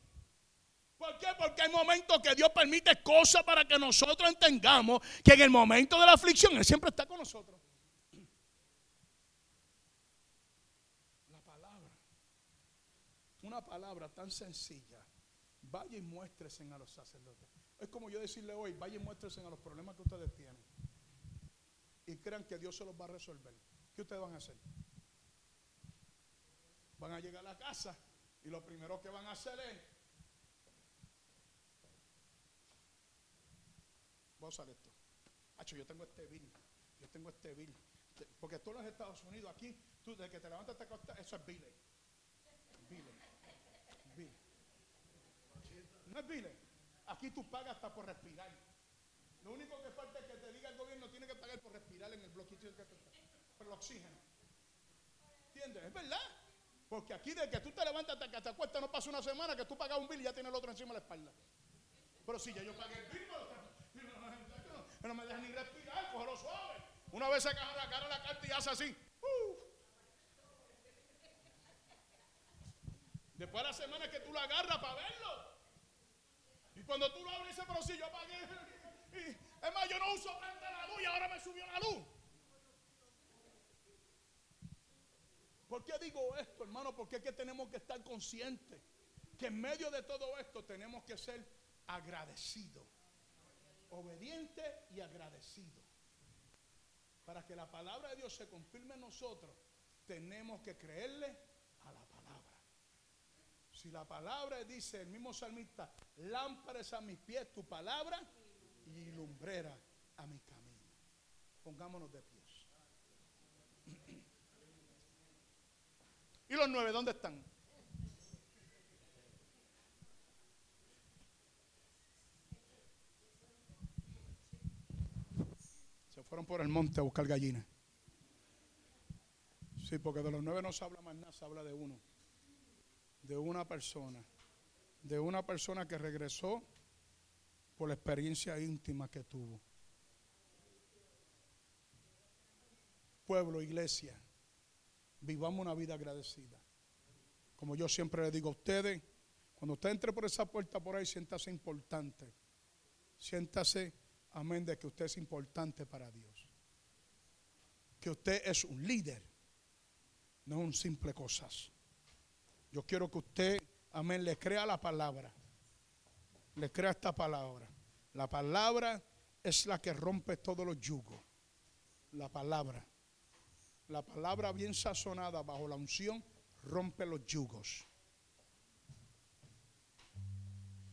¿Por qué? Porque hay momentos que Dios permite cosas para que nosotros entendamos que en el momento de la aflicción Él siempre está con nosotros. La palabra, una palabra tan sencilla, vaya y muéstrese a los sacerdotes. Es como yo decirle hoy, vaya y muéstrese a los problemas que ustedes tienen. Y crean que Dios se los va a resolver. ¿Qué ustedes van a hacer? Van a llegar a la casa y lo primero que van a hacer es Voy a usar esto. Hacho, yo tengo este bill. Yo tengo este bill. Porque tú en los Estados Unidos, aquí, tú desde que te levantas te acostas, eso es bill. Bill. Bill. No es bill. Aquí tú pagas hasta por respirar. Lo único que falta es que te diga el gobierno tiene que pagar por respirar en el bloquito por el oxígeno. ¿Entiendes? Es verdad. Porque aquí desde que tú te levantas hasta que te acuestas no pasa una semana que tú pagas un bill y ya tienes el otro encima de la espalda. Pero si ya yo pagué el bill, no me deja ni respirar, cógelo suave. Una vez se agarra la cara la carta y hace así. Después de la semana que tú la agarras para verlo. Y cuando tú lo abres, dice, pero si yo apagué. es más, yo no uso prende la luz y ahora me subió la luz. ¿Por qué digo esto, hermano? Porque es que tenemos que estar conscientes que en medio de todo esto tenemos que ser agradecidos obediente y agradecido. Para que la palabra de Dios se confirme en nosotros, tenemos que creerle a la palabra. Si la palabra dice el mismo salmista, lámparas a mis pies tu palabra y lumbrera a mi camino. Pongámonos de pies. ¿Y los nueve dónde están? Fueron por el monte a buscar gallinas. Sí, porque de los nueve no se habla más nada, se habla de uno. De una persona. De una persona que regresó por la experiencia íntima que tuvo. Pueblo, iglesia, vivamos una vida agradecida. Como yo siempre le digo a ustedes, cuando usted entre por esa puerta por ahí, siéntase importante. Siéntase amén, de que usted es importante para Dios. Que usted es un líder, no un simple cosas. Yo quiero que usted, amén, le crea la palabra. Le crea esta palabra. La palabra es la que rompe todos los yugos. La palabra. La palabra bien sazonada bajo la unción rompe los yugos.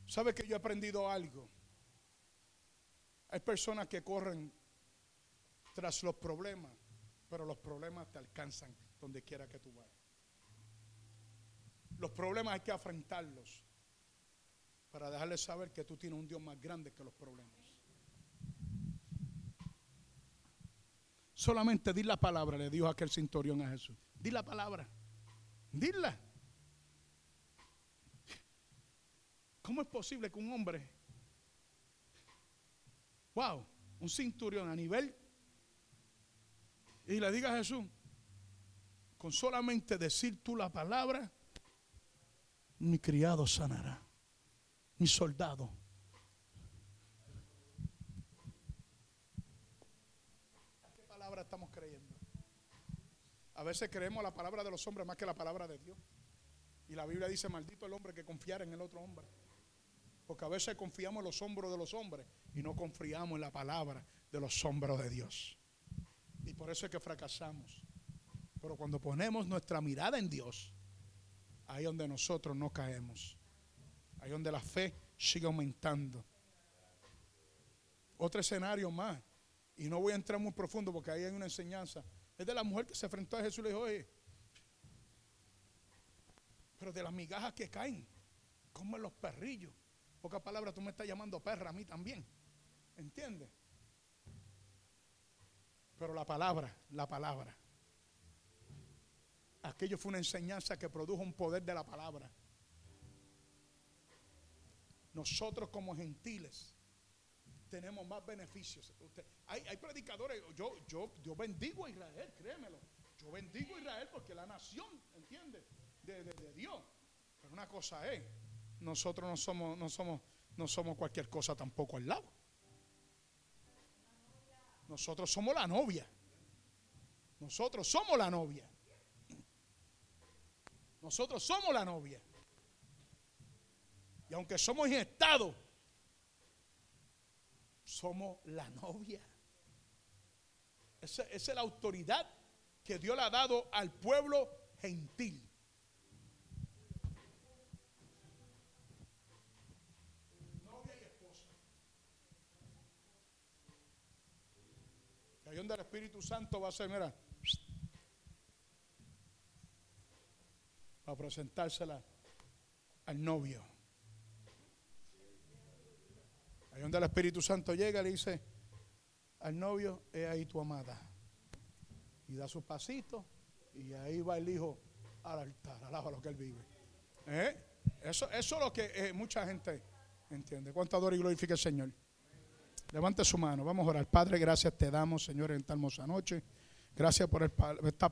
¿Sabe que yo he aprendido algo? Hay personas que corren tras los problemas, pero los problemas te alcanzan donde quiera que tú vayas. Los problemas hay que afrontarlos para dejarles saber que tú tienes un Dios más grande que los problemas. Solamente di la palabra, le dijo aquel cinturón a Jesús. Di la palabra. Dila. ¿Cómo es posible que un hombre wow, un cinturón a nivel. Y le diga a Jesús, con solamente decir tú la palabra, mi criado sanará, mi soldado. ¿Qué palabra estamos creyendo? A veces creemos la palabra de los hombres más que la palabra de Dios. Y la Biblia dice, maldito el hombre que confiara en el otro hombre. Porque a veces confiamos en los hombros de los hombres y no confiamos en la palabra de los hombros de Dios. Y por eso es que fracasamos. Pero cuando ponemos nuestra mirada en Dios, ahí donde nosotros no caemos. Ahí donde la fe sigue aumentando. Otro escenario más. Y no voy a entrar muy profundo porque ahí hay una enseñanza. Es de la mujer que se enfrentó a Jesús y le dijo, oye, pero de las migajas que caen, como los perrillos. Poca palabra, tú me estás llamando perra a mí también. ¿Entiendes? Pero la palabra, la palabra. Aquello fue una enseñanza que produjo un poder de la palabra. Nosotros como gentiles tenemos más beneficios. hay, predicadores, yo, yo, yo bendigo a Israel, créemelo. Yo bendigo a Israel porque la nación, ¿entiende? De, de, de Dios. Pero una cosa es, nosotros no somos, no somos, no somos cualquier cosa tampoco al lado. Nosotros somos la novia. Nosotros somos la novia. Nosotros somos la novia. Y aunque somos en estado, somos la novia. Esa, esa es la autoridad que Dios le ha dado al pueblo gentil. Novia y esposa. Que ahí donde el Espíritu Santo va a ser, mira, para presentársela al novio. Ahí donde el Espíritu Santo llega, le dice al novio, es ahí tu amada. Y da su pasito y ahí va el hijo al altar, alaba lo que él vive. ¿Eh? Eso, eso es lo que eh, mucha gente entiende. ¿Cuánto adora y glorifica el Señor? Levante su mano, vamos a orar. Padre, gracias te damos, Señor, en esta hermosa noche. Gracias por esta